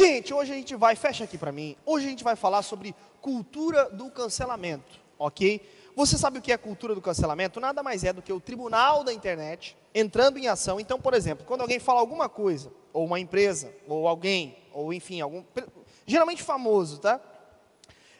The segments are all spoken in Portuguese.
Gente, hoje a gente vai, fecha aqui para mim. Hoje a gente vai falar sobre cultura do cancelamento, ok? Você sabe o que é cultura do cancelamento? Nada mais é do que o tribunal da internet entrando em ação. Então, por exemplo, quando alguém fala alguma coisa, ou uma empresa, ou alguém, ou enfim, algum. Geralmente famoso, tá?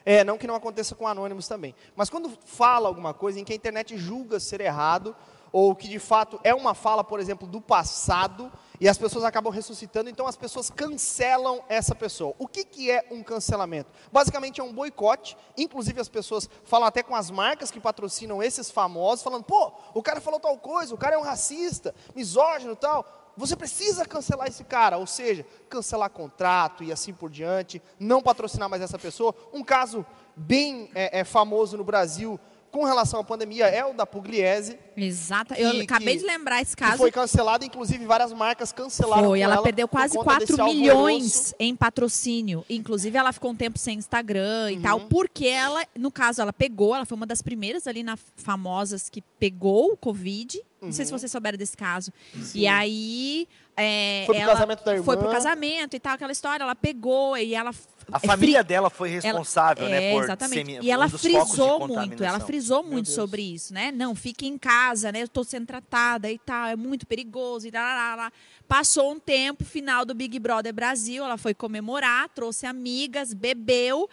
É, não que não aconteça com anônimos também. Mas quando fala alguma coisa em que a internet julga ser errado, ou que de fato é uma fala, por exemplo, do passado, e as pessoas acabam ressuscitando, então as pessoas cancelam essa pessoa. O que, que é um cancelamento? Basicamente é um boicote, inclusive as pessoas falam até com as marcas que patrocinam esses famosos, falando, pô, o cara falou tal coisa, o cara é um racista, misógino tal. Você precisa cancelar esse cara, ou seja, cancelar contrato e assim por diante, não patrocinar mais essa pessoa. Um caso bem é, é famoso no Brasil com relação à pandemia é o da Pugliese. Exato. Que, eu acabei que, de lembrar esse caso. foi cancelado, inclusive várias marcas cancelaram. Foi, ela, ela perdeu quase 4 milhões em patrocínio. Inclusive, ela ficou um tempo sem Instagram uhum. e tal, porque ela, no caso, ela pegou, ela foi uma das primeiras ali na famosas que pegou o Covid. Não uhum. sei se uhum. vocês souberam desse caso. Sim. E aí. É, foi pro casamento da irmã. Foi pro casamento e tal, aquela história. Ela pegou e ela a é família fri... dela foi responsável, ela, né, é, por exatamente. Semi... E ela um frisou muito, ela frisou muito sobre isso, né? Não, fique em casa, né? Eu estou sendo tratada e tal, é muito perigoso e lá, Passou um tempo, final do Big Brother Brasil, ela foi comemorar, trouxe amigas, bebeu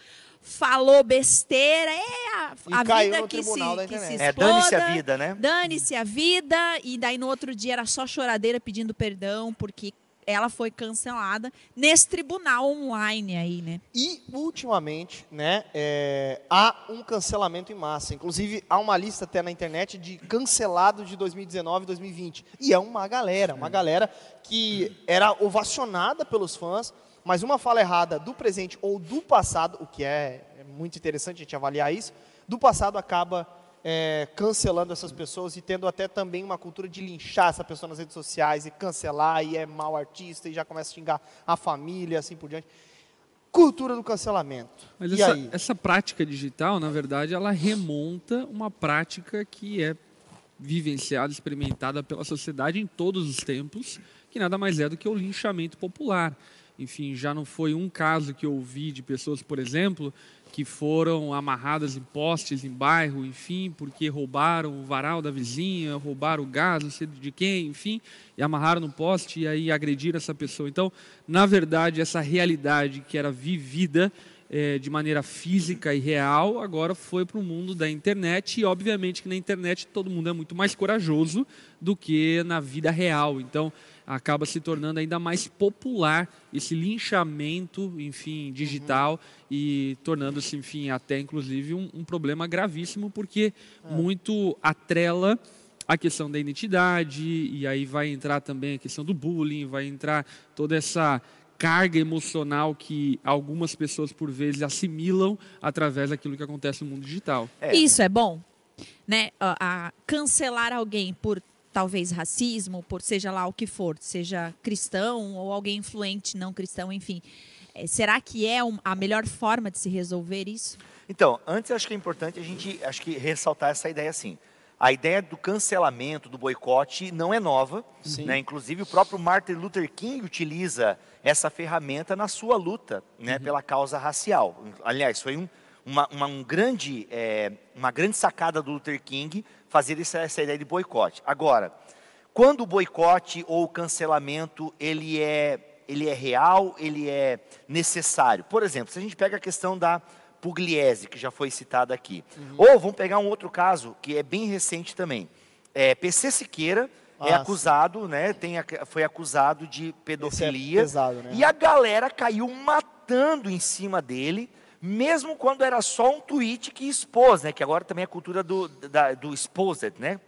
falou besteira, é a, a vida que se, que se É, dane-se a vida, né? Dane-se a vida, e daí no outro dia era só choradeira pedindo perdão, porque ela foi cancelada nesse tribunal online aí, né? E, ultimamente, né, é, há um cancelamento em massa. Inclusive, há uma lista até na internet de cancelados de 2019 e 2020. E é uma galera, uma galera que era ovacionada pelos fãs, mas uma fala errada do presente ou do passado, o que é, é muito interessante a gente avaliar isso, do passado acaba é, cancelando essas pessoas e tendo até também uma cultura de linchar essa pessoa nas redes sociais e cancelar e é mau artista e já começa a xingar a família assim por diante. Cultura do cancelamento. Mas e essa, aí? essa prática digital, na verdade, ela remonta uma prática que é vivenciada, experimentada pela sociedade em todos os tempos, que nada mais é do que o linchamento popular. Enfim, já não foi um caso que eu ouvi de pessoas, por exemplo, que foram amarradas em postes em bairro, enfim, porque roubaram o varal da vizinha, roubaram o gás, não sei de quem, enfim, e amarraram no poste e aí agrediram essa pessoa. Então, na verdade, essa realidade que era vivida é, de maneira física e real, agora foi para o mundo da internet e, obviamente, que na internet todo mundo é muito mais corajoso do que na vida real. Então, acaba se tornando ainda mais popular esse linchamento, enfim, digital uhum. e tornando-se, enfim, até inclusive um, um problema gravíssimo porque é. muito atrela a questão da identidade e aí vai entrar também a questão do bullying, vai entrar toda essa carga emocional que algumas pessoas por vezes assimilam através daquilo que acontece no mundo digital. É. Isso é bom, né? A, a cancelar alguém por talvez racismo, por seja lá o que for, seja cristão ou alguém influente não cristão, enfim. É, será que é a melhor forma de se resolver isso? Então, antes acho que é importante a gente acho que ressaltar essa ideia assim. A ideia do cancelamento, do boicote, não é nova. Né? Inclusive, o próprio Martin Luther King utiliza essa ferramenta na sua luta né, uhum. pela causa racial. Aliás, foi um, uma, uma, um grande, é, uma grande sacada do Luther King fazer essa, essa ideia de boicote. Agora, quando o boicote ou o cancelamento ele é, ele é real, ele é necessário. Por exemplo, se a gente pega a questão da Pugliese, que já foi citada aqui. Uhum. Ou vamos pegar um outro caso, que é bem recente também. É, PC Siqueira é acusado, né, tem, foi acusado de é pedofilia. É pesado, né? E a galera caiu matando em cima dele mesmo quando era só um tweet que expôs, né? Que agora também é a cultura do, da, do exposed, né?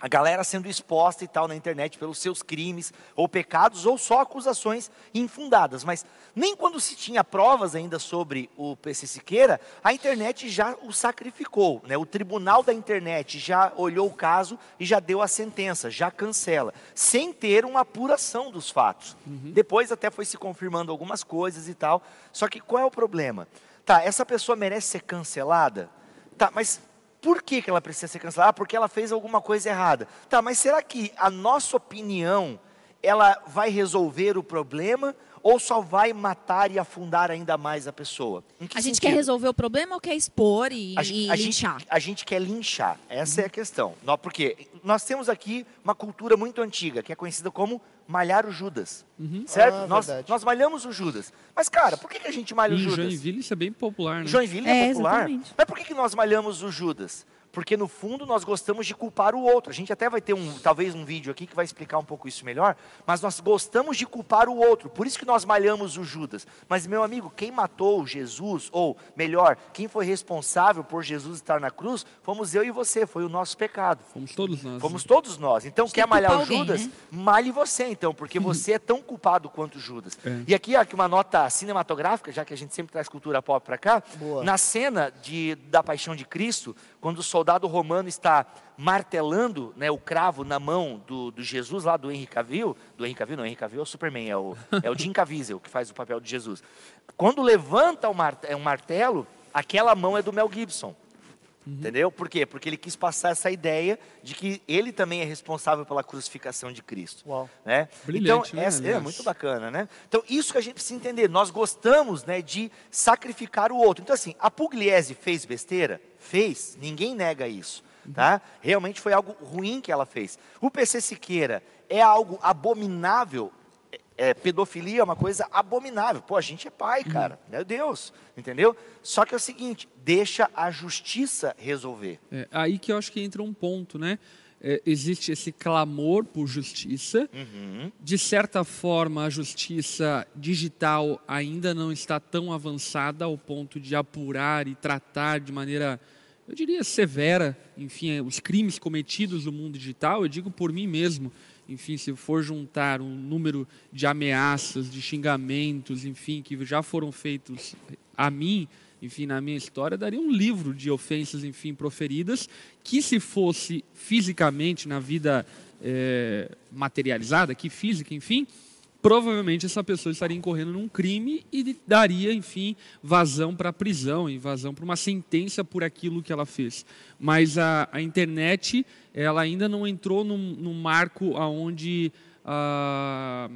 A galera sendo exposta e tal na internet pelos seus crimes ou pecados ou só acusações infundadas. Mas nem quando se tinha provas ainda sobre o PC Siqueira, a internet já o sacrificou. Né? O tribunal da internet já olhou o caso e já deu a sentença, já cancela, sem ter uma apuração dos fatos. Uhum. Depois até foi se confirmando algumas coisas e tal. Só que qual é o problema? Tá, essa pessoa merece ser cancelada? Tá, mas por que, que ela precisa ser cancelada? Ah, porque ela fez alguma coisa errada. Tá, mas será que a nossa opinião ela vai resolver o problema ou só vai matar e afundar ainda mais a pessoa? a gente sentido? quer resolver o problema ou quer expor e, a, e a linchar? Gente, a gente quer linchar, essa uhum. é a questão. Porque nós temos aqui uma cultura muito antiga, que é conhecida como malhar o Judas. Uhum. Certo? Ah, nós, nós malhamos o Judas. Mas, cara, por que, que a gente malha o Judas? Joinville isso é bem popular, né? Joinville é, é popular. Exatamente. Mas por que, que nós malhamos o Judas? Porque no fundo nós gostamos de culpar o outro. A gente até vai ter um, talvez um vídeo aqui que vai explicar um pouco isso melhor, mas nós gostamos de culpar o outro. Por isso que nós malhamos o Judas. Mas meu amigo, quem matou Jesus, ou melhor, quem foi responsável por Jesus estar na cruz, fomos eu e você, foi o nosso pecado. Fomos todos nós. Fomos todos nós. Então quer malhar o Judas? Né? Malhe você então, porque você é tão culpado quanto Judas. É. E aqui, aqui uma nota cinematográfica, já que a gente sempre traz cultura pop para cá, Boa. na cena de, da Paixão de Cristo, quando o soldado romano está martelando né, o cravo na mão do, do, Jesus, lá do Henry Cavill, do Henry Cavill, não, Henry Cavill é o Superman, é o, é o Jim Caviezel que faz o papel de Jesus. Quando levanta um martelo, aquela mão é do Mel Gibson. Uhum. Entendeu? Por quê? Porque ele quis passar essa ideia de que ele também é responsável pela crucificação de Cristo. Uau. Né? Brilhante, então, né? essa, é muito bacana, né? Então, isso que a gente precisa entender. Nós gostamos né, de sacrificar o outro. Então, assim, a Pugliese fez besteira? Fez. Ninguém nega isso. Tá? Realmente foi algo ruim que ela fez. O PC Siqueira é algo abominável é, pedofilia é uma coisa abominável. Pô, a gente é pai, uhum. cara. Uhum. Meu Deus. Entendeu? Só que é o seguinte, deixa a justiça resolver. É, aí que eu acho que entra um ponto, né? É, existe esse clamor por justiça. Uhum. De certa forma, a justiça digital ainda não está tão avançada ao ponto de apurar e tratar de maneira, eu diria, severa, enfim, os crimes cometidos no mundo digital. Eu digo por mim mesmo enfim, se for juntar um número de ameaças, de xingamentos, enfim, que já foram feitos a mim, enfim, na minha história, daria um livro de ofensas, enfim, proferidas, que se fosse fisicamente na vida é, materializada, que física, enfim, provavelmente essa pessoa estaria incorrendo num crime e daria, enfim, vazão para a prisão vazão para uma sentença por aquilo que ela fez. Mas a, a internet, ela ainda não entrou num, num marco onde ah,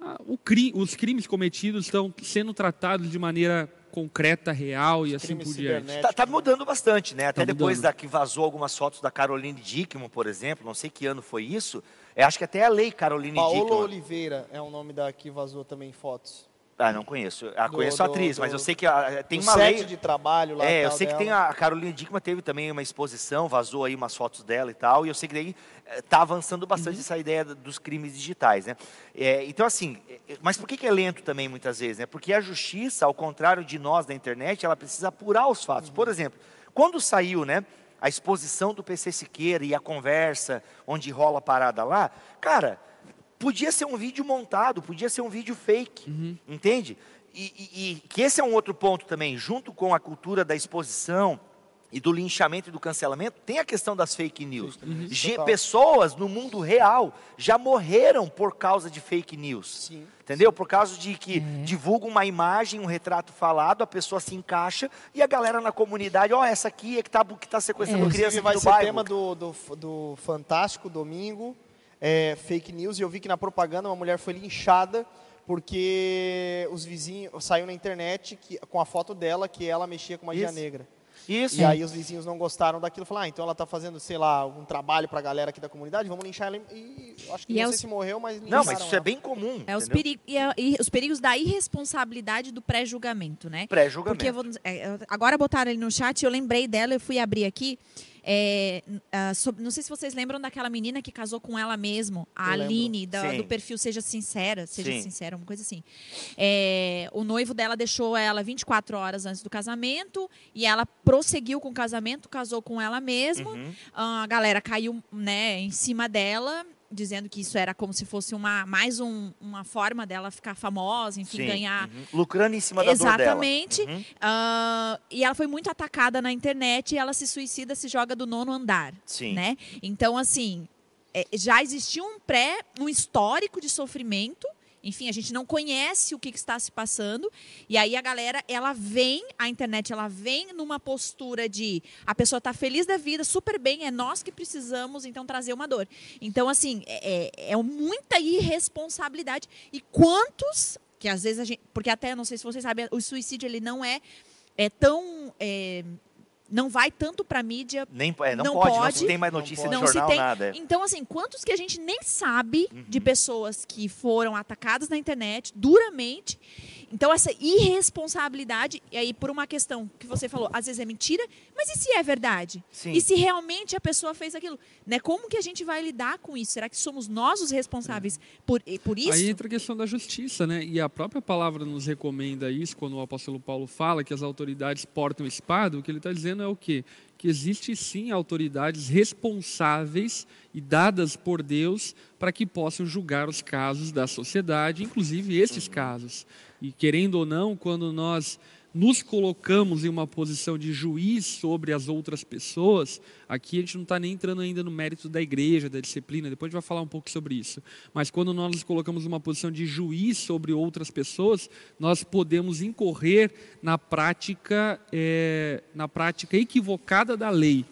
ah, cri, os crimes cometidos estão sendo tratados de maneira concreta, real e assim por diante. Está tá mudando bastante, né? Até tá depois da que vazou algumas fotos da Caroline Dickman, por exemplo, não sei que ano foi isso. Eu acho que até a lei Caroline Paola Dickman. Oliveira é o nome da que vazou também fotos. Ah, não conheço. Ah, conheço do, a atriz, do, mas eu sei que a, tem uma lei. de trabalho lá. É, eu sei dela. que tem a, a Carolina Dickman teve também uma exposição, vazou aí umas fotos dela e tal, e eu sei que daí está eh, avançando bastante uhum. essa ideia dos crimes digitais, né? É, então assim, eh, mas por que, que, é lento também muitas vezes, né? Porque a justiça, ao contrário de nós da internet, ela precisa apurar os fatos. Uhum. Por exemplo, quando saiu, né? A exposição do PC Siqueira e a conversa onde rola a parada lá, cara, Podia ser um vídeo montado, podia ser um vídeo fake, uhum. entende? E, e, e, que esse é um outro ponto também, junto com a cultura da exposição e do linchamento e do cancelamento, tem a questão das fake news. Uhum. pessoas no mundo real já morreram por causa de fake news. Sim. Entendeu? Por causa de que é. divulga uma imagem, um retrato falado, a pessoa se encaixa e a galera na comunidade, ó, oh, essa aqui é que está que tá sequestrando é. criança vai do ser bairro. tema do, do, do Fantástico domingo é, fake news e eu vi que na propaganda uma mulher foi linchada porque os vizinhos saiu na internet que, com a foto dela que ela mexia com magia Isso. negra. Isso. E aí os vizinhos não gostaram daquilo, falaram, ah, então ela está fazendo, sei lá, um trabalho para a galera aqui da comunidade, vamos linchar ela. E acho que e não é sei os... se morreu, mas Não, mas isso ela. é bem comum. É os, perigo, e, é, e os perigos da irresponsabilidade do pré-julgamento, né? Pré-julgamento. Porque vou, é, agora botaram ele no chat, eu lembrei dela, eu fui abrir aqui. É, uh, sobre, não sei se vocês lembram daquela menina que casou com ela mesmo, a Eu Aline, da, do perfil Seja Sincera, Seja Sim. Sincera, uma coisa assim. É, o noivo dela deixou ela 24 horas antes do casamento e ela prosseguiu com o casamento, casou com ela mesma. Uhum. Uh, a galera caiu né, em cima dela dizendo que isso era como se fosse uma mais um, uma forma dela ficar famosa, enfim, Sim, ganhar uhum. lucrando em cima da exatamente. Uhum. Uh, e ela foi muito atacada na internet e ela se suicida, se joga do nono andar, Sim. né? Então assim é, já existia um pré, um histórico de sofrimento enfim, a gente não conhece o que, que, está se passando. E aí a galera, ela vem, a internet, ela vem numa postura de a pessoa está feliz da vida, super bem, é nós que precisamos, então, trazer uma dor. Então, assim, é, é, é muita irresponsabilidade. E quantos que às vezes a gente, porque até não sei se vocês sabem, o suicídio ele não é é tão é, não vai tanto para mídia. Nem, é, não, não pode, pode, não se tem mais notícia de jornal, tem. nada. É. Então, assim, quantos que a gente nem sabe uhum. de pessoas que foram atacadas na internet duramente então, essa irresponsabilidade, e aí por uma questão que você falou, às vezes é mentira, mas e se é verdade? Sim. E se realmente a pessoa fez aquilo? Né? Como que a gente vai lidar com isso? Será que somos nós os responsáveis por, por isso? Aí entra a questão da justiça, né? E a própria palavra nos recomenda isso, quando o apóstolo Paulo fala que as autoridades portam espada, o que ele está dizendo é o quê? que existe sim autoridades responsáveis e dadas por Deus para que possam julgar os casos da sociedade, inclusive esses casos. E querendo ou não, quando nós nos colocamos em uma posição de juiz sobre as outras pessoas, aqui a gente não está nem entrando ainda no mérito da igreja, da disciplina, depois a gente vai falar um pouco sobre isso. Mas quando nós nos colocamos em uma posição de juiz sobre outras pessoas, nós podemos incorrer na prática, é, na prática equivocada da lei.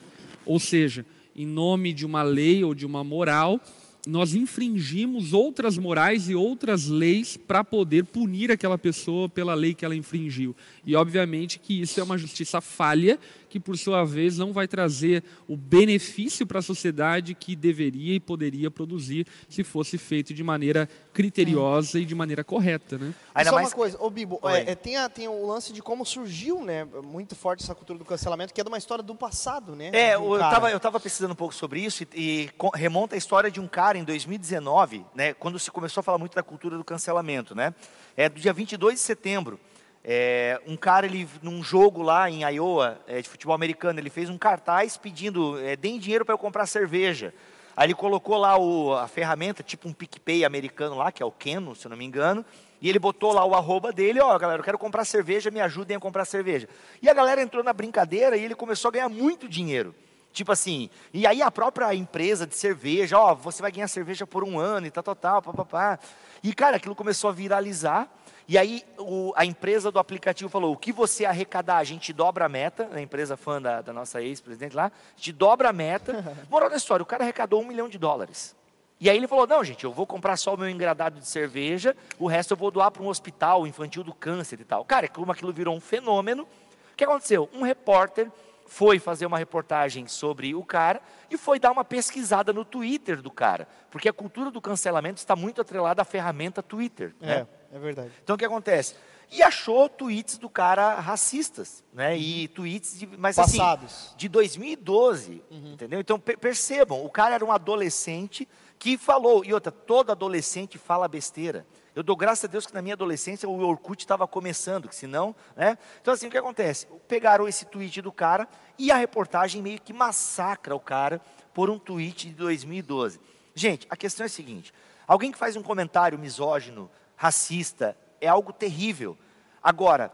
Ou seja, em nome de uma lei ou de uma moral, nós infringimos outras morais e outras leis para poder punir aquela pessoa pela lei que ela infringiu. E obviamente que isso é uma justiça falha que por sua vez não vai trazer o benefício para a sociedade que deveria e poderia produzir se fosse feito de maneira criteriosa é. e de maneira correta, né? Ainda Só mais... uma coisa, ô Bibo, é, é, tem, a, tem o lance de como surgiu, né, muito forte essa cultura do cancelamento, que é de uma história do passado, né? É, um eu estava eu tava pesquisando um pouco sobre isso e, e, remonta a história de um cara em 2019, né, quando se começou a falar muito da cultura do cancelamento, né? É do dia 22 de setembro. É, um cara, ele, num jogo lá em Iowa, é, de futebol americano, ele fez um cartaz pedindo, é, deem dinheiro para eu comprar cerveja. Aí ele colocou lá o, a ferramenta, tipo um PicPay americano lá, que é o Keno, se eu não me engano, e ele botou lá o arroba dele, ó, galera, eu quero comprar cerveja, me ajudem a comprar cerveja. E a galera entrou na brincadeira e ele começou a ganhar muito dinheiro. Tipo assim, e aí a própria empresa de cerveja, ó, você vai ganhar cerveja por um ano e tal, tal, tal, papapá. E, cara, aquilo começou a viralizar. E aí o, a empresa do aplicativo falou: o que você arrecadar, a gente dobra a meta, a empresa fã da, da nossa ex-presidente lá, a gente dobra a meta. Moral da história, o cara arrecadou um milhão de dólares. E aí ele falou: não, gente, eu vou comprar só o meu engradado de cerveja, o resto eu vou doar para um hospital infantil do câncer e tal. Cara, como aquilo virou um fenômeno, o que aconteceu? Um repórter foi fazer uma reportagem sobre o cara e foi dar uma pesquisada no Twitter do cara, porque a cultura do cancelamento está muito atrelada à ferramenta Twitter. É. Né? É verdade. Então o que acontece? E achou tweets do cara racistas, né? E tweets de, mas assim, Passados. assim, de 2012, uhum. entendeu? Então percebam, o cara era um adolescente que falou, e outra, todo adolescente fala besteira. Eu dou graças a Deus que na minha adolescência o Orkut estava começando, que senão, né? Então assim, o que acontece? Pegaram esse tweet do cara e a reportagem meio que massacra o cara por um tweet de 2012. Gente, a questão é a seguinte: alguém que faz um comentário misógino racista, é algo terrível. Agora,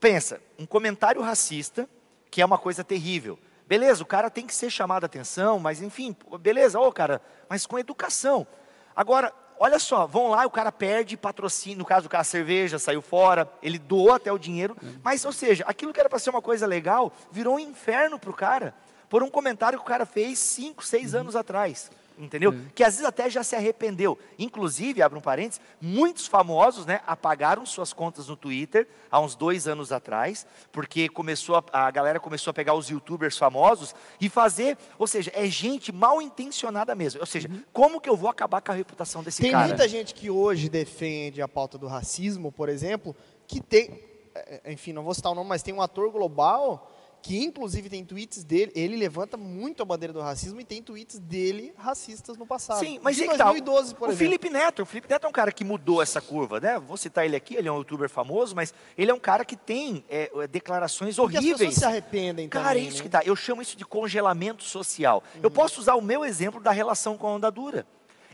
pensa, um comentário racista, que é uma coisa terrível. Beleza, o cara tem que ser chamado a atenção, mas enfim, beleza, ô cara, mas com educação. Agora, olha só, vão lá, o cara perde patrocínio, no caso do cara, a cerveja saiu fora, ele doou até o dinheiro, mas, ou seja, aquilo que era para ser uma coisa legal, virou um inferno para o cara, por um comentário que o cara fez cinco, seis uhum. anos atrás entendeu? Uhum. Que às vezes até já se arrependeu. Inclusive, abro um parênteses, muitos famosos né, apagaram suas contas no Twitter há uns dois anos atrás, porque começou a, a galera começou a pegar os youtubers famosos e fazer, ou seja, é gente mal intencionada mesmo. Ou seja, uhum. como que eu vou acabar com a reputação desse tem cara? Tem muita gente que hoje defende a pauta do racismo, por exemplo, que tem, é, é, enfim, não vou citar o nome, mas tem um ator global que inclusive tem tweets dele, ele levanta muito a bandeira do racismo e tem tweets dele racistas no passado. Sim, mas em 2012, por o exemplo. Felipe Neto, o Felipe Neto é um cara que mudou essa curva, né? Vou citar ele aqui, ele é um youtuber famoso, mas ele é um cara que tem é, é declarações Porque horríveis. As pessoas se arrependem cara, também, é isso né? que tá. Eu chamo isso de congelamento social. Uhum. Eu posso usar o meu exemplo da relação com a onda dura.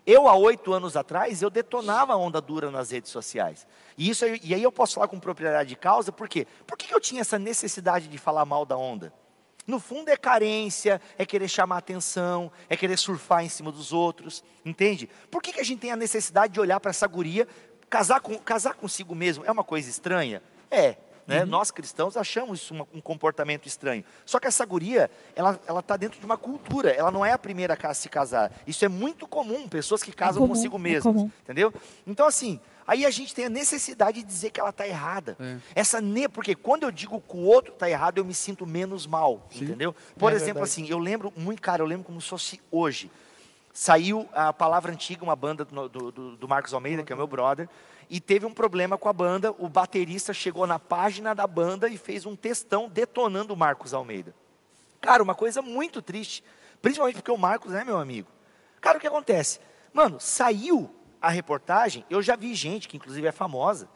Eu, há oito anos atrás, eu detonava a onda dura nas redes sociais. E, isso, e aí eu posso falar com propriedade de causa, por quê? Por que eu tinha essa necessidade de falar mal da onda? No fundo é carência, é querer chamar atenção, é querer surfar em cima dos outros, entende? Por que, que a gente tem a necessidade de olhar para essa guria, casar, com, casar consigo mesmo? É uma coisa estranha? É, Né? Uhum. Nós cristãos achamos isso um comportamento estranho. Só que essa guria, ela está dentro de uma cultura, ela não é a primeira a se casar. Isso é muito comum, pessoas que casam é comum, consigo é mesmas. É entendeu? Então, assim, Aí a gente tem a necessidade de dizer que ela está errada. É. Essa ne... Porque quando eu digo que o outro está errado, eu me sinto menos mal, Sim. entendeu? Por é exemplo, verdade. assim, eu lembro muito, cara, eu lembro como se fosse hoje. Saiu a Palavra Antiga, uma banda do, do, do Marcos Almeida, que é meu brother, e teve um problema com a banda. O baterista chegou na página da banda e fez um textão detonando o Marcos Almeida. Cara, uma coisa muito triste, principalmente porque o Marcos é meu amigo. Cara, o que acontece? Mano, saiu a reportagem, eu já vi gente, que inclusive é famosa,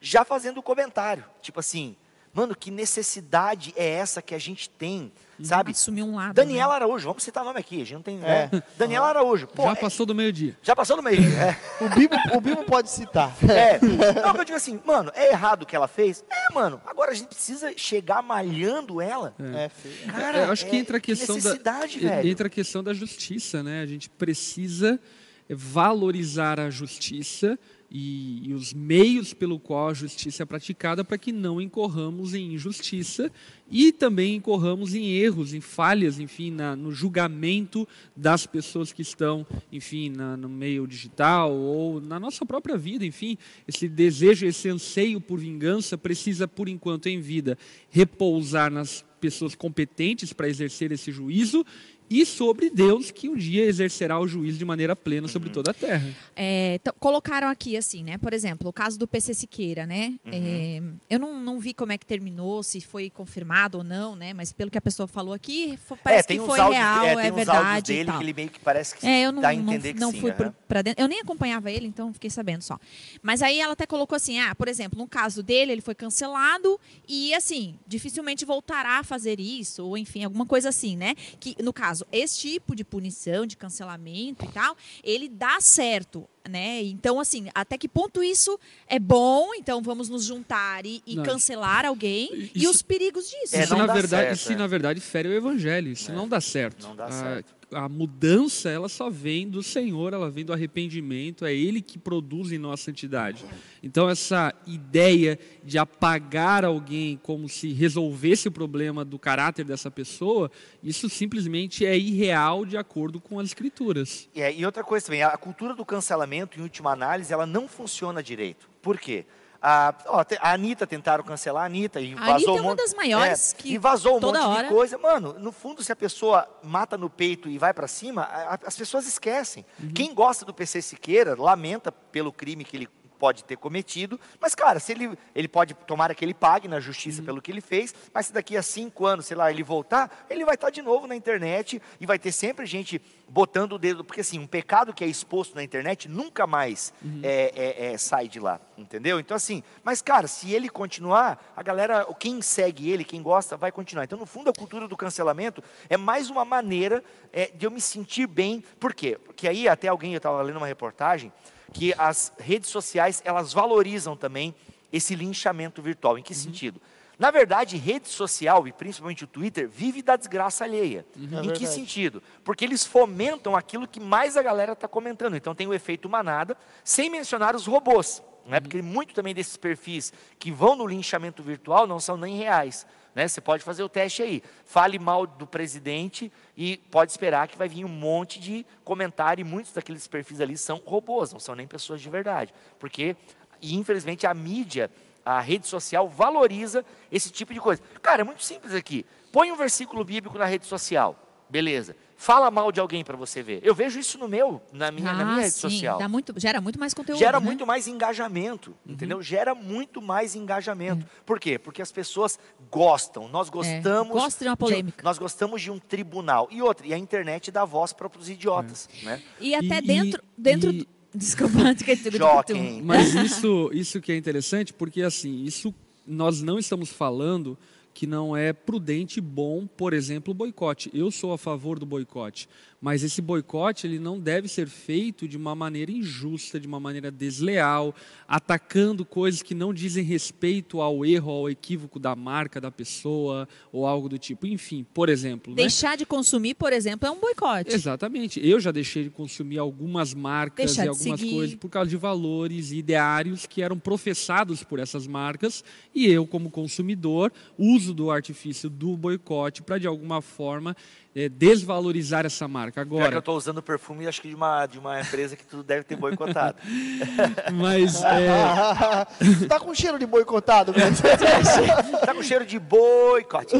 já fazendo comentário. Tipo assim, mano, que necessidade é essa que a gente tem, sabe? Assumir um lado. Daniela né? Araújo, vamos citar o nome aqui, a gente não tem. É. Né? Daniela Araújo. Pô, já é passou do meio-dia. Já passou do meio-dia. É. o, Bibo, o Bibo pode citar. É. Não, eu digo assim, mano, é errado o que ela fez? É, mano. Agora a gente precisa chegar malhando ela. É, é. Cara, eu acho que entra a questão da. Velho. Entra a questão da justiça, né? A gente precisa valorizar a justiça e, e, os meios pelo qual a justiça é praticada para que não incorramos em injustiça e também incorramos em erros, em falhas, enfim, na, no julgamento das pessoas que estão, enfim, na, no meio digital ou na nossa própria vida, enfim, esse desejo, esse anseio por vingança precisa, por enquanto em vida, repousar nas pessoas competentes para exercer esse juízo e sobre Deus que um dia exercerá o juízo de maneira plena sobre uhum. toda a terra. É, colocaram aqui assim, né? Por exemplo, o caso do PC Siqueira, né? Uhum. É, eu não, não vi como é que terminou, se foi confirmado ou não, né? Mas pelo que a pessoa falou aqui, parece é, que foi áudios, real, é, é verdade. Dele que ele meio que parece que é, eu não, dá a entender não, não que sim, fui uhum. para dentro. Eu nem acompanhava ele, então fiquei sabendo só. Mas aí ela até colocou assim, ah, por exemplo, no caso dele, ele foi cancelado e assim dificilmente voltará a fazer isso ou enfim alguma coisa assim, né? Que no caso caso, esse tipo de punição, de cancelamento e tal, ele dá certo. Né? Então, assim, até que ponto isso é bom? Então, vamos nos juntar e, e cancelar alguém isso, e os perigos disso. É, isso, na verdade, certo, isso, é. na verdade, fere o evangelho. Isso é. não dá certo. Não dá ah, certo a mudança ela só vem do Senhor, ela vem do arrependimento, é Ele que produz em nós santidade. Então essa ideia de apagar alguém como se resolvesse o problema do caráter dessa pessoa, isso simplesmente é irreal de acordo com as escrituras. É, e outra coisa também, a cultura do cancelamento, em última análise, ela não funciona direito. Por quê? A, ó, a Anitta tentaram cancelar a Anitta e a vazou Anitta um é uma das maiores é, que E vazou um monte hora... de coisa. Mano, no fundo, se a pessoa mata no peito e vai para cima, a, as pessoas esquecem. Uhum. Quem gosta do PC Siqueira lamenta pelo crime que ele pode ter cometido, mas, cara, se ele, ele pode, tomar que ele pague na justiça uhum. pelo que ele fez, mas se daqui a cinco anos, sei lá, ele voltar, ele vai estar de novo na internet e vai ter sempre gente botando o dedo, porque assim, um pecado que é exposto na internet nunca mais uhum. é, é, é, sai de lá, entendeu? Então assim, mas cara, se ele continuar, a galera, quem segue ele, quem gosta, vai continuar. Então no fundo a cultura do cancelamento é mais uma maneira é, de eu me sentir bem, por quê? Porque aí até alguém, eu estava lendo uma reportagem, que as redes sociais elas valorizam também esse linchamento virtual. Em que uhum. sentido? Na verdade, rede social, e principalmente o Twitter, vive da desgraça alheia. Uhum. em é que verdade. sentido? Porque eles fomentam aquilo que mais a galera está comentando. Então tem o efeito manada, sem mencionar os robôs. Né? Uhum. Porque muito também desses perfis que vão no linchamento virtual não são nem reais. Né? Você pode fazer o teste aí. Fale mal do presidente e pode esperar que vai vir um monte de comentário. E muitos daqueles perfis ali são robôs, não são nem pessoas de verdade. Porque, infelizmente, a mídia, a rede social valoriza esse tipo de coisa. Cara, é muito simples aqui. Põe um versículo bíblico na rede social. Beleza. Fala mal de alguém para você ver. Eu vejo isso no meu, na minha, ah, na minha rede sim. social. Dá muito, gera muito mais conteúdo. Gera né? muito mais engajamento, uhum. entendeu? Gera muito mais engajamento. É. Por quê? Porque as pessoas gostam. Nós é, gostamos. É. Gosta de uma polêmica. De, nós gostamos de um tribunal. E outra, e a internet dá voz para os idiotas. É. Né? E até e, dentro. dentro e... Desculpa, Joquem. Mas isso, isso que é interessante, porque assim, isso nós não estamos falando que não é prudente bom, por exemplo, o boicote. Eu sou a favor do boicote, Mas esse boicote ele não deve ser feito de uma maneira injusta, de uma maneira desleal, atacando coisas que não dizem respeito ao erro, ao equívoco da marca da pessoa ou algo do tipo. Enfim, por exemplo. Né? Deixar né? de consumir, por exemplo, é um boicote. Exatamente. Eu já deixei de consumir algumas marcas Deixar e algumas coisas por causa de valores e ideários que eram professados por essas marcas e eu, como consumidor, uso do artifício do boicote para de alguma forma é, desvalorizar essa marca. Agora, Já que eu estou usando perfume, acho que de uma, de uma empresa que tu deve ter boicotado. Mas é... tá com cheiro de boicotado, tá com cheiro de boicote.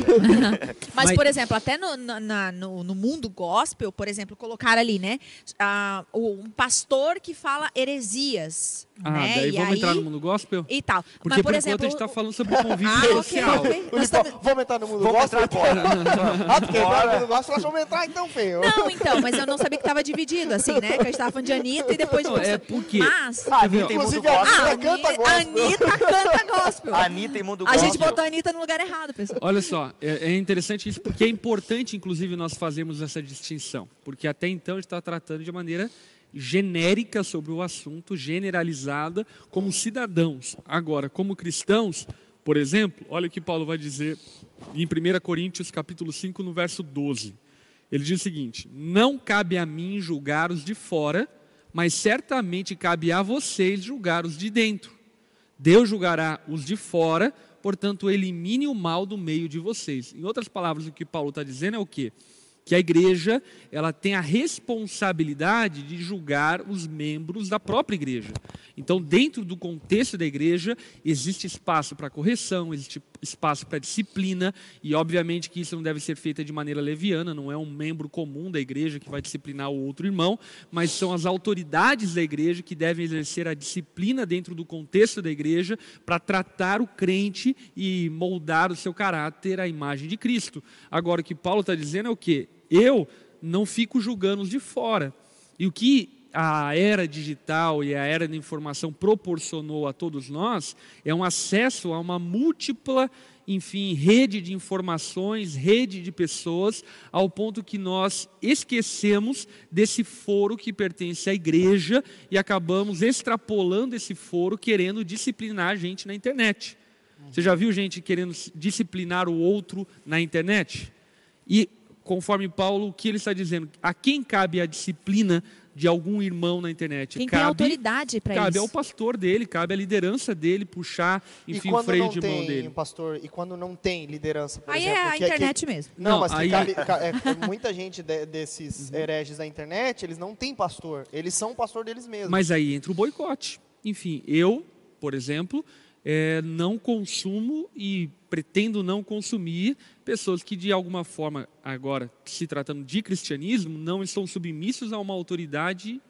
Mas, por exemplo, até no, na, no, no, mundo gospel, por exemplo, colocar ali, né, uh, um pastor que fala heresias. Ah, né? daí e vamos aí... entrar no mundo gospel? E tal. Porque Mas, por, por exemplo, a gente está falando sobre convívio ah, social. Okay, okay. Vamos entrar no mundo vamos gospel? Entrar agora. ah, porque no mundo gospel nós vamos entrar então, feio. Não, então, mas eu não sabia que estava dividido, assim, né? Que a gente estava falando de Anitta e depois... Não, é porque... Mas... Ah, Anitta Inclusive, a Anitta canta gospel. A Anitta canta gospel. Anitta e mundo gospel. A gente botou a Anitta no lugar errado, pessoal. Olha só, é, é interessante isso, porque é importante, inclusive, nós fazermos essa distinção. Porque até então a gente está tratando de maneira genérica sobre o assunto, generalizada, como cidadãos. Agora, como cristãos, por exemplo, olha o que Paulo vai dizer em 1 Coríntios capítulo 5, no verso 12. Ele diz o seguinte: Não cabe a mim julgar os de fora, mas certamente cabe a vocês julgar os de dentro. Deus julgará os de fora, portanto, elimine o mal do meio de vocês. Em outras palavras, o que Paulo está dizendo é o quê? que a igreja ela tem a responsabilidade de julgar os membros da própria igreja. Então, dentro do contexto da igreja, existe espaço para correção, existe espaço para disciplina, e obviamente que isso não deve ser feito de maneira leviana, não é um membro comum da igreja que vai disciplinar o outro irmão, mas são as autoridades da igreja que devem exercer a disciplina dentro do contexto da igreja para tratar o crente e moldar o seu caráter à imagem de Cristo. Agora, o que Paulo está dizendo é o que? Eu não fico julgando os de fora. E o que a era digital e a era da informação proporcionou a todos nós é um acesso a uma múltipla, enfim, rede de informações, rede de pessoas, ao ponto que nós esquecemos desse foro que pertence à igreja e acabamos extrapolando esse foro querendo disciplinar a gente na internet. Você já viu gente querendo disciplinar o outro na internet? E conforme Paulo, o que ele está dizendo? A quem cabe a disciplina de algum irmão na internet? Quem cabe, tem autoridade para isso? Cabe ao pastor dele, cabe à liderança dele puxar, enfim, o freio de mão dele. Pastor, e quando não tem liderança, por aí exemplo, é a internet é que, mesmo. Não, não mas aí... cabe, é, muita gente de, desses uhum. hereges da internet, eles não têm pastor, eles são o pastor deles mesmos. Mas aí entra o boicote. Enfim, eu, por exemplo, é, não consumo e pretendo não consumir pessoas que de alguma forma, agora se tratando de cristianismo, não estão submissos a uma autoridade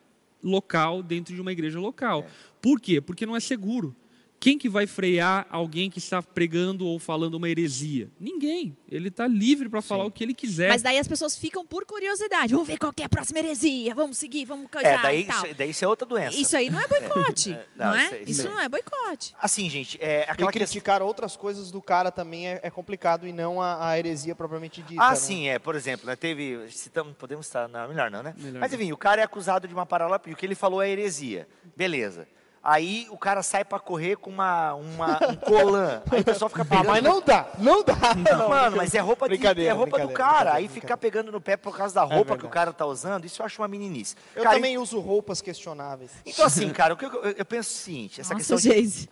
local dentro de uma igreja local. É. Por quê? Porque não é seguro. Quem que vai frear alguém que está pregando ou falando uma heresia? Ninguém. Ele está livre para falar o que ele quiser. Mas daí as pessoas ficam por curiosidade. Vamos ver qual é a próxima heresia. Vamos seguir, vamos coisar é, daí, e tal. Isso, daí isso é outra doença. Isso aí não é boicote, é, não, não, é? Isso, isso, isso não é boicote. Assim, gente, é aquela e criticar questão... outras coisas do cara também é, é complicado e não a, a, heresia propriamente dita. Ah, né? sim, é. Por exemplo, né, teve... Citamos, podemos estar... Não, melhor não, né? Melhor Mas, enfim, o cara é acusado de uma paralapia. O que ele falou é heresia. Beleza. Aí o cara sai para correr com uma, uma, um colã. Aí o pessoal fica pegando. Ah, mas não dá, não dá. Não, Mano, mas é roupa, de, é roupa do cara. Aí ficar pegando no pé por causa da é roupa é que o cara tá usando, isso eu acho uma meninice. Eu cara, também e... uso roupas questionáveis. Então, assim, cara, o que eu, eu, eu penso o seguinte: essa Nossa, questão. De...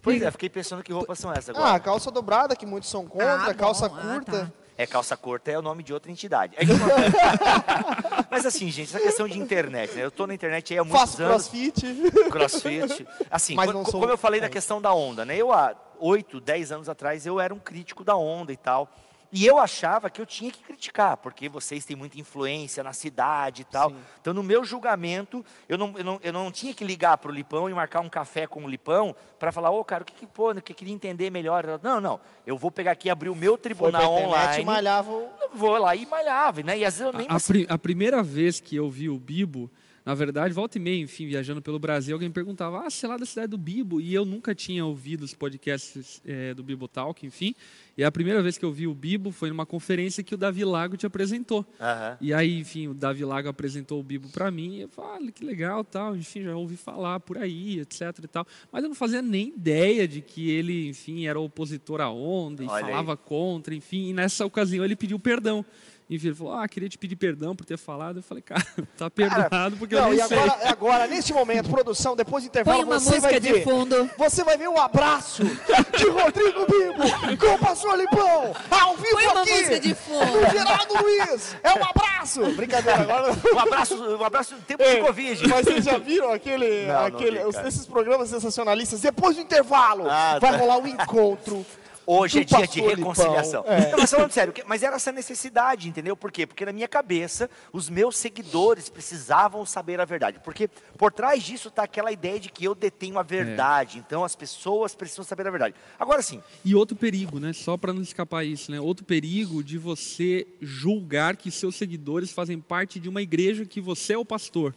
Pois é, fiquei pensando que roupas são essas agora. Ah, calça dobrada, que muitos são contra, ah, calça bom, curta. Ah, tá. É calça curta é o nome de outra entidade. É que... Mas assim, gente, essa questão de internet, né? Eu estou na internet aí há muitos Faço anos. crossfit. Crossfit. Assim, Mas quando, como eu falei da questão da onda, né? Eu há 8, 10 anos atrás, eu era um crítico da onda e tal. E eu achava que eu tinha que criticar, porque vocês têm muita influência na cidade e tal. Sim. Então, no meu julgamento, eu não, eu não, eu não tinha que ligar para o Lipão e marcar um café com o Lipão para falar, ô, oh, cara, o que que pô, que eu queria entender melhor. Não, não, eu vou pegar aqui, abrir o meu tribunal online. E malhava o... Vou lá e malhava, né? E às vezes eu nem... A, a, pri a primeira vez que eu vi o Bibo Na verdade, volta e meia, enfim, viajando pelo Brasil, alguém perguntava, ah, sei lá da cidade do Bibo, e eu nunca tinha ouvido os podcasts é, do Bibo Talk, enfim, e a primeira vez que eu vi o Bibo foi numa conferência que o Davi Lago te apresentou. Uhum. E aí, enfim, o Davi Lago apresentou o Bibo para mim, e eu falei, ah, que legal, tal, enfim, já ouvi falar por aí, etc e tal, mas eu não fazia nem ideia de que ele, enfim, era opositor à onda e Olha falava aí. contra, enfim, e nessa ocasião ele pediu perdão. Enfim, ele falou, ah, queria te pedir perdão por ter falado. Eu falei, cara, tá perdoado porque não, eu não e agora, sei. agora, nesse momento, produção, depois do intervalo, Põe uma você música vai de ver. fundo. Você vai ver o abraço de Rodrigo Bibo com o pastor Lipão, ao vivo Põe uma aqui. música de fundo. Do Geraldo Luiz. É um abraço. Brincadeira, agora. Um abraço, um abraço no tempo Ei, de Covid. Mas vocês já viram aquele, não, aquele, não vi, esses programas sensacionalistas? Depois do intervalo, ah, vai tá. rolar um encontro Hoje é dia de reconciliação. É. Não, mas falando sério, mas era essa necessidade, entendeu? Por quê? Porque na minha cabeça, os meus seguidores precisavam saber a verdade. Porque por trás disso está aquela ideia de que eu detenho a verdade. É. Então as pessoas precisam saber a verdade. Agora sim. E outro perigo, né? Só para não escapar isso, né? Outro perigo de você julgar que seus seguidores fazem parte de uma igreja que você é o pastor.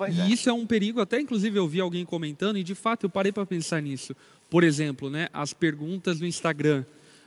Pois e é. isso é um perigo, até inclusive eu vi alguém comentando, e de fato eu parei para pensar nisso. Por exemplo, né, as perguntas no Instagram,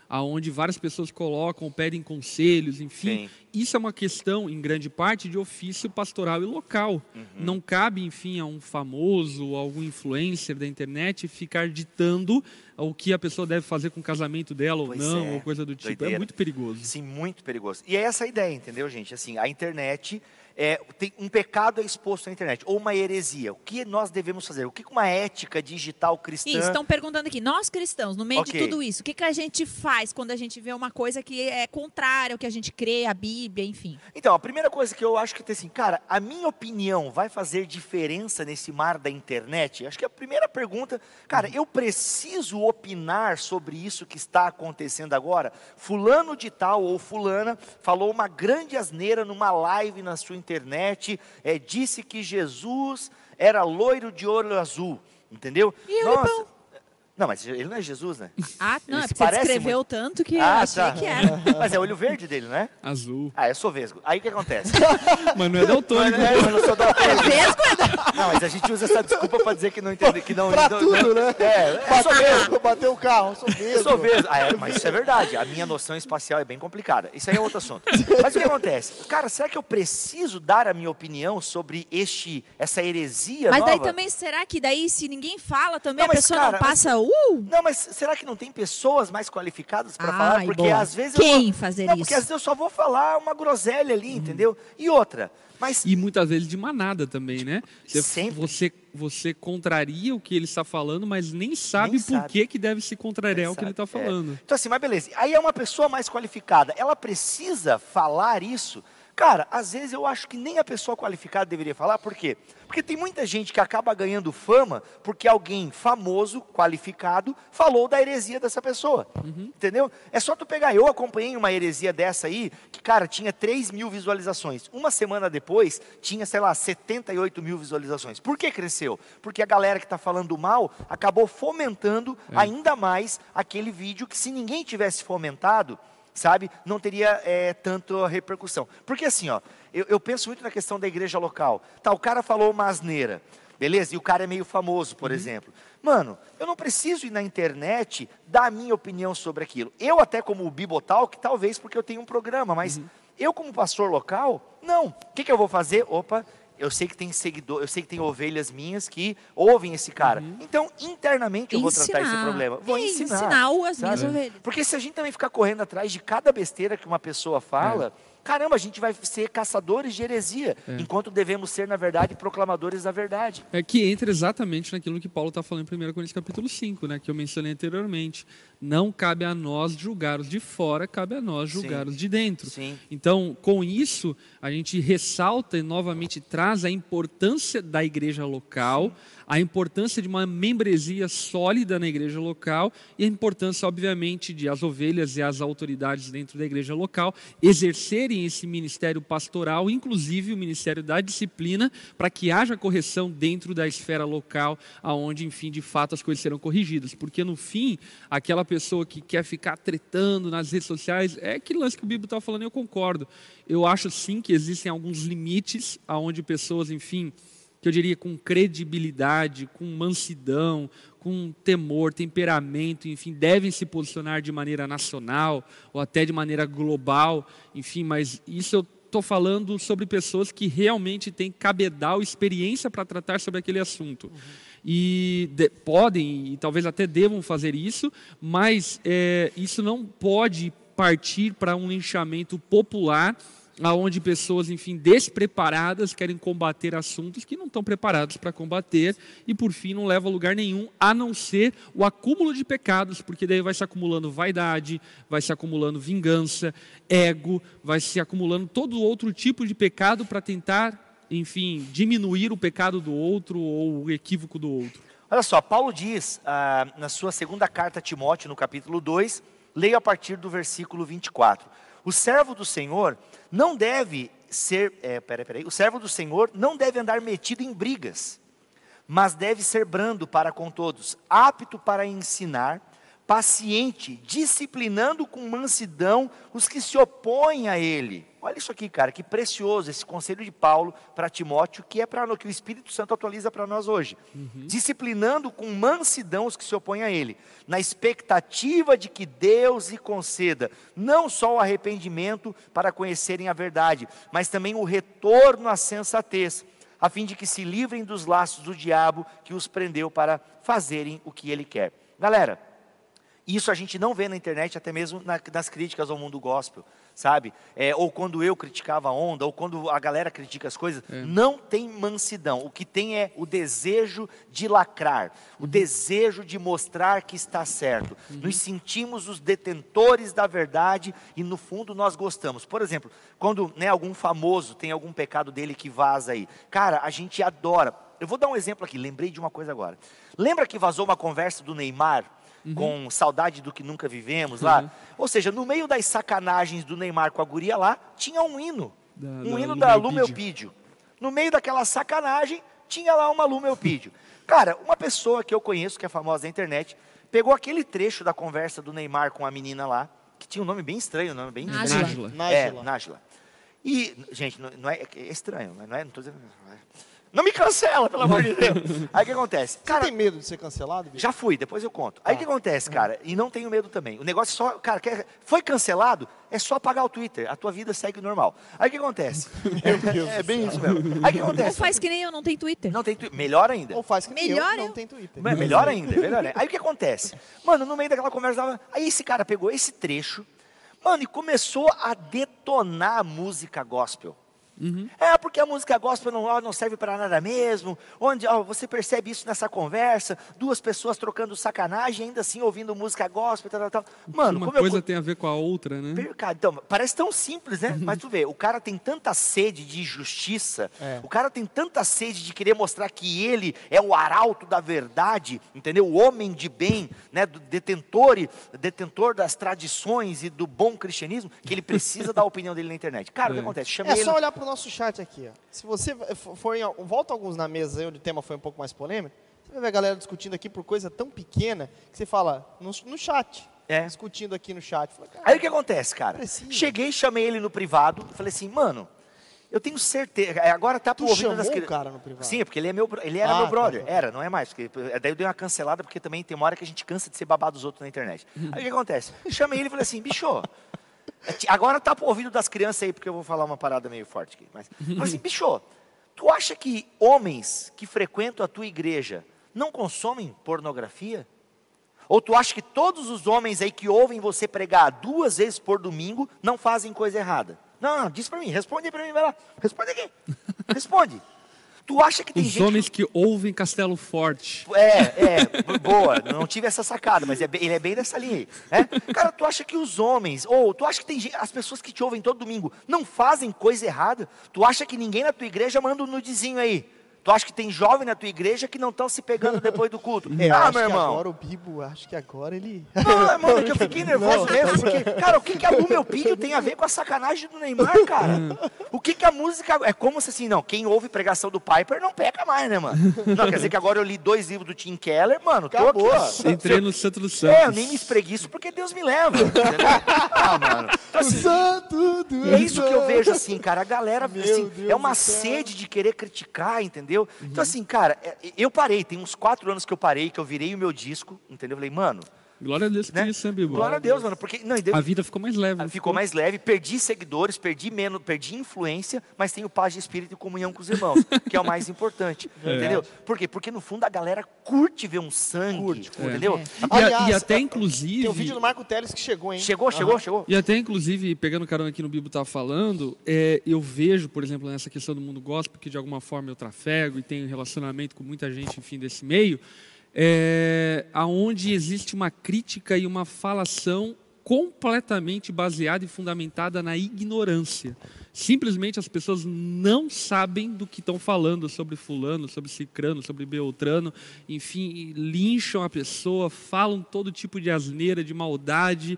aonde várias pessoas colocam, pedem conselhos, enfim. Sim. Isso é uma questão, em grande parte, de ofício pastoral e local. Uhum. Não cabe, enfim, a um famoso, a algum influencer da internet ficar ditando o que a pessoa deve fazer com o casamento dela pois ou não, é. ou coisa do tipo. É Doideira. É muito perigoso. Sim, muito perigoso. E é essa a ideia, entendeu, gente? Assim, a internet é, tem, um pecado é exposto na internet, ou uma heresia. O que nós devemos fazer? O que uma ética digital cristã... Isso, estão perguntando aqui, nós cristãos, no meio okay. de tudo isso, o que, que a gente faz quando a gente vê uma coisa que é contrária ao que a gente crê, a Bíblia, enfim? Então, a primeira coisa que eu acho que tem assim, cara, a minha opinião vai fazer diferença nesse mar da internet? Acho que a primeira pergunta, cara, eu preciso opinar sobre isso que está acontecendo agora? Fulano de tal ou fulana falou uma grande asneira numa live na sua internet, é, disse que Jesus era loiro de olho azul, entendeu? E Nossa, não, mas ele não é Jesus, né? Ah, não, ele é porque você descreveu muito... tanto que ah, eu achei tá. que era. Mas é olho verde dele, né? Azul. Ah, eu sou vesgo. Aí o que acontece? mas não é daltônico. Mas, é, mas não sou daltônico. É vesgo? É não, mas a gente usa essa desculpa pra dizer que não entende, que não... pra não, tudo, não, né? É, é sou vesgo. Bateu o carro, sou vesgo. Eu sou vesgo. Ah, é, mas isso é verdade. A minha noção espacial é bem complicada. Isso aí é outro assunto. Mas o que acontece? Cara, será que eu preciso dar a minha opinião sobre este, essa heresia Mas nova? daí também, será que daí se ninguém fala também, não, a pessoa cara, não passa... Uh! Não, mas será que não tem pessoas mais qualificadas para falar? Porque boa. às vezes quem eu fazer não, isso? Porque às vezes eu só vou falar uma groselha ali, hum. entendeu? E outra. Mas... E muitas vezes de manada também, né? Você, Sempre. Você, você contraria o que ele está falando, mas nem sabe nem por sabe. que, que deve se contrariar o que ele está falando. É. Então assim, mas beleza. Aí é uma pessoa mais qualificada. Ela precisa falar isso Cara, às vezes eu acho que nem a pessoa qualificada deveria falar, por quê? Porque tem muita gente que acaba ganhando fama porque alguém famoso, qualificado, falou da heresia dessa pessoa. Uhum. Entendeu? É só tu pegar. Eu acompanhei uma heresia dessa aí, que, cara, tinha 3 mil visualizações. Uma semana depois, tinha, sei lá, 78 mil visualizações. Por que cresceu? Porque a galera que está falando mal acabou fomentando é. ainda mais aquele vídeo que, se ninguém tivesse fomentado, sabe, não teria é, tanto repercussão. Porque assim, ó, eu, eu, penso muito na questão da igreja local. Tá, o cara falou uma asneira, beleza? E o cara é meio famoso, por uhum. exemplo. Mano, eu não preciso ir na internet dar a minha opinião sobre aquilo. Eu até como Bibotalk, talvez porque eu tenho um programa, mas uhum. eu como pastor local, não. O que, que eu vou fazer? Opa, eu sei que tem seguidor, eu sei que tem ovelhas minhas que ouvem esse cara. Uhum. Então, internamente eu vou tratar esse problema. Vou ensinar. Ensinar as minhas ovelhas. Porque se a gente também ficar correndo atrás de cada besteira que uma pessoa fala, é caramba, a gente vai ser caçadores de heresia, é. enquanto devemos ser, na verdade, proclamadores da verdade. É que entra exatamente naquilo que Paulo está falando em 1 Coríntios capítulo 5, né, que eu mencionei anteriormente. Não cabe a nós julgar os de fora, cabe a nós julgar Sim. os de dentro. Sim. Então, com isso, a gente ressalta e novamente traz a importância da igreja local, Sim a importância de uma membresia sólida na igreja local e a importância, obviamente, de as ovelhas e as autoridades dentro da igreja local exercerem esse ministério pastoral, inclusive o ministério da disciplina, para que haja correção dentro da esfera local, aonde, enfim, de fato as coisas serão corrigidas. Porque no fim, aquela pessoa que quer ficar tretando nas redes sociais, é aquele lance que o Bíblia está falando, eu concordo. Eu acho sim que existem alguns limites aonde pessoas, enfim, que eu diria com credibilidade, com mansidão, com temor, temperamento, enfim, devem se posicionar de maneira nacional ou até de maneira global, enfim, mas isso eu estou falando sobre pessoas que realmente têm cabedal, experiência para tratar sobre aquele assunto. Uhum. E de, podem, e talvez até devam fazer isso, mas é, isso não pode partir para um linchamento popular aonde pessoas, enfim, despreparadas querem combater assuntos que não estão preparados para combater e por fim não leva a lugar nenhum a não ser o acúmulo de pecados, porque daí vai se acumulando vaidade, vai se acumulando vingança, ego, vai se acumulando todo outro tipo de pecado para tentar, enfim, diminuir o pecado do outro ou o equívoco do outro. Olha só, Paulo diz ah, na sua segunda carta a Timóteo, no capítulo 2, leio a partir do versículo 24. O servo do Senhor não deve ser, é, peraí, peraí, o servo do Senhor não deve andar metido em brigas, mas deve ser brando para com todos, apto para ensinar, paciente, disciplinando com mansidão os que se opõem a ele. Olha isso aqui, cara, que precioso esse conselho de Paulo para Timóteo, que é para que o Espírito Santo atualiza para nós hoje. Uhum. Disciplinando com mansidão os que se opõem a ele, na expectativa de que Deus lhe conceda não só o arrependimento para conhecerem a verdade, mas também o retorno à sensatez, a fim de que se livrem dos laços do diabo que os prendeu para fazerem o que ele quer. Galera, isso a gente não vê na internet, até mesmo na, nas críticas ao mundo gospel, sabe? É, ou quando eu criticava a onda, ou quando a galera critica as coisas, é. não tem mansidão. O que tem é o desejo de lacrar, o uhum. desejo de mostrar que está certo. Uhum. Nos sentimos os detentores da verdade e no fundo nós gostamos. Por exemplo, quando né, algum famoso tem algum pecado dele que vaza aí, cara, a gente adora. Eu vou dar um exemplo aqui, lembrei de uma coisa agora. Lembra que vazou uma conversa do Neymar? Uhum. com saudade do que nunca vivemos lá. Uhum. Ou seja, no meio das sacanagens do Neymar com a guria lá, tinha um hino. Da, um da hino da Lumeupídio. No meio daquela sacanagem, tinha lá uma Lumeupídio. Cara, uma pessoa que eu conheço, que é famosa na internet, pegou aquele trecho da conversa do Neymar com a menina lá, que tinha um nome bem estranho, um nome bem Nájila. Nájila. É, Nájila. E, gente, não, é, é estranho, mas não é, não estou dizendo. Não me cancela, pelo amor de Deus. Aí o que acontece? Cara, Você tem medo de ser cancelado? Bicho? Já fui, depois eu conto. Aí o ah. que acontece, cara? E não tenho medo também. O negócio é só, cara, quer, foi cancelado, é só apagar o Twitter. A tua vida segue normal. Aí o que acontece? é, é, bem isso mesmo. Aí o que acontece? Ou faz que nem eu, não tem Twitter. Não tem Twitter. Melhor ainda. Ou faz que nem melhor eu, não tem Twitter. melhor ainda, melhor ainda. Aí o que acontece? Mano, no meio daquela conversa, aí esse cara pegou esse trecho, mano, e começou a detonar a música gospel. Uhum. É porque a música gospel não, não serve para nada mesmo. Onde ó, você percebe isso nessa conversa, duas pessoas trocando sacanagem, ainda assim ouvindo música gospel, tal, tal, tal. Mano, uma coisa eu... tem a ver com a outra, né? Então, parece tão simples, né? Uhum. Mas tu vê, o cara tem tanta sede de justiça, é. o cara tem tanta sede de querer mostrar que ele é o arauto da verdade, entendeu? O homem de bem, né? Do detentor, detentor das tradições e do bom cristianismo, que ele precisa da opinião dele na internet. Cara, é. o que é. acontece? Chama é ele... só olhar para o nosso chat aqui. Ó. Se você for em, volta alguns na mesa aí, onde o tema foi um pouco mais polêmico, você vai ver a galera discutindo aqui por coisa tão pequena que você fala no, no chat. É. Discutindo aqui no chat. Fala, aí o que acontece, cara? Precisa. Cheguei, chamei ele no privado, falei assim, mano, eu tenho certeza. É, agora tá por ouvido das o cara no privado? Sim, porque ele, é meu, ele era ah, meu tá, brother. Tá, tá. Era, não é mais. Porque, daí eu dei uma cancelada, porque também tem uma hora que a gente cansa de ser babado dos outros na internet. Aí o que acontece? Chamei ele e falei assim, bicho, Agora tá pro ouvido das crianças aí, porque eu vou falar uma parada meio forte aqui. Mas, assim, bicho, tu acha que homens que frequentam a tua igreja não consomem pornografia? Ou tu acha que todos os homens aí que ouvem você pregar duas vezes por domingo não fazem coisa errada? Não, não diz para mim, responde para mim, vai lá. Responde aqui. Responde. Tu acha que tem Os gente. Os homens que... ouvem Castelo Forte. É, é, boa. Não tive essa sacada, mas é bem, ele é bem dessa linha aí. É? Cara, tu acha que os homens, ou tu acha que tem gente, as pessoas que te ouvem todo domingo, não fazem coisa errada? Tu acha que ninguém na tua igreja manda um nudezinho aí? Tu acha que tem jovem na tua igreja que não estão se pegando depois do culto? É, ah, meu irmão. agora o Bibo, acho que agora ele. Não, irmão, é que eu fiquei nervoso não. mesmo, porque, cara, o que, que a meu Pídio tem a ver com a sacanagem do Neymar, cara? O que, que a música. É como se assim, não, quem ouve pregação do Piper não peca mais, né, mano? Não, quer dizer que agora eu li dois livros do Tim Keller, mano, tô Acabou. aqui, ó. Entrei no Santo do Santos. É, eu nem me espreguiço porque Deus me leva. ah, mano. Então, assim, Santo do é isso que eu vejo assim, cara. A galera, assim, é uma sede de querer criticar, entendeu? Entendeu? Então, uhum. Então, assim, cara, é, eu parei, tem uns quatro anos que eu parei, que eu virei o meu disco, entendeu? Eu falei, mano, Glória a Deus por né? isso, né, Bibo? Glória a Deus, mano. Porque, não, a vida ficou mais leve. Ficou, ficou mais leve, perdi seguidores, perdi menos, perdi influência, mas tenho paz de espírito e comunhão com os irmãos, que é o mais importante. É. Entendeu? Por quê? Porque no fundo a galera curte ver um sangue. Curte, entendeu? É. Aliás, e, até inclusive. Tem o vídeo do Marco Teles que chegou, hein? Chegou, chegou, uhum. chegou. E até inclusive, pegando o carona aqui no Bibo tá falando, é, eu vejo, por exemplo, nessa questão do mundo gospel, que de alguma forma eu trafego e tenho relacionamento com muita gente, enfim, desse meio é, aonde existe uma crítica e uma falação completamente baseada e fundamentada na ignorância. Simplesmente as pessoas não sabem do que estão falando sobre fulano, sobre cicrano, sobre beltrano, enfim, lincham a pessoa, falam todo tipo de asneira, de maldade,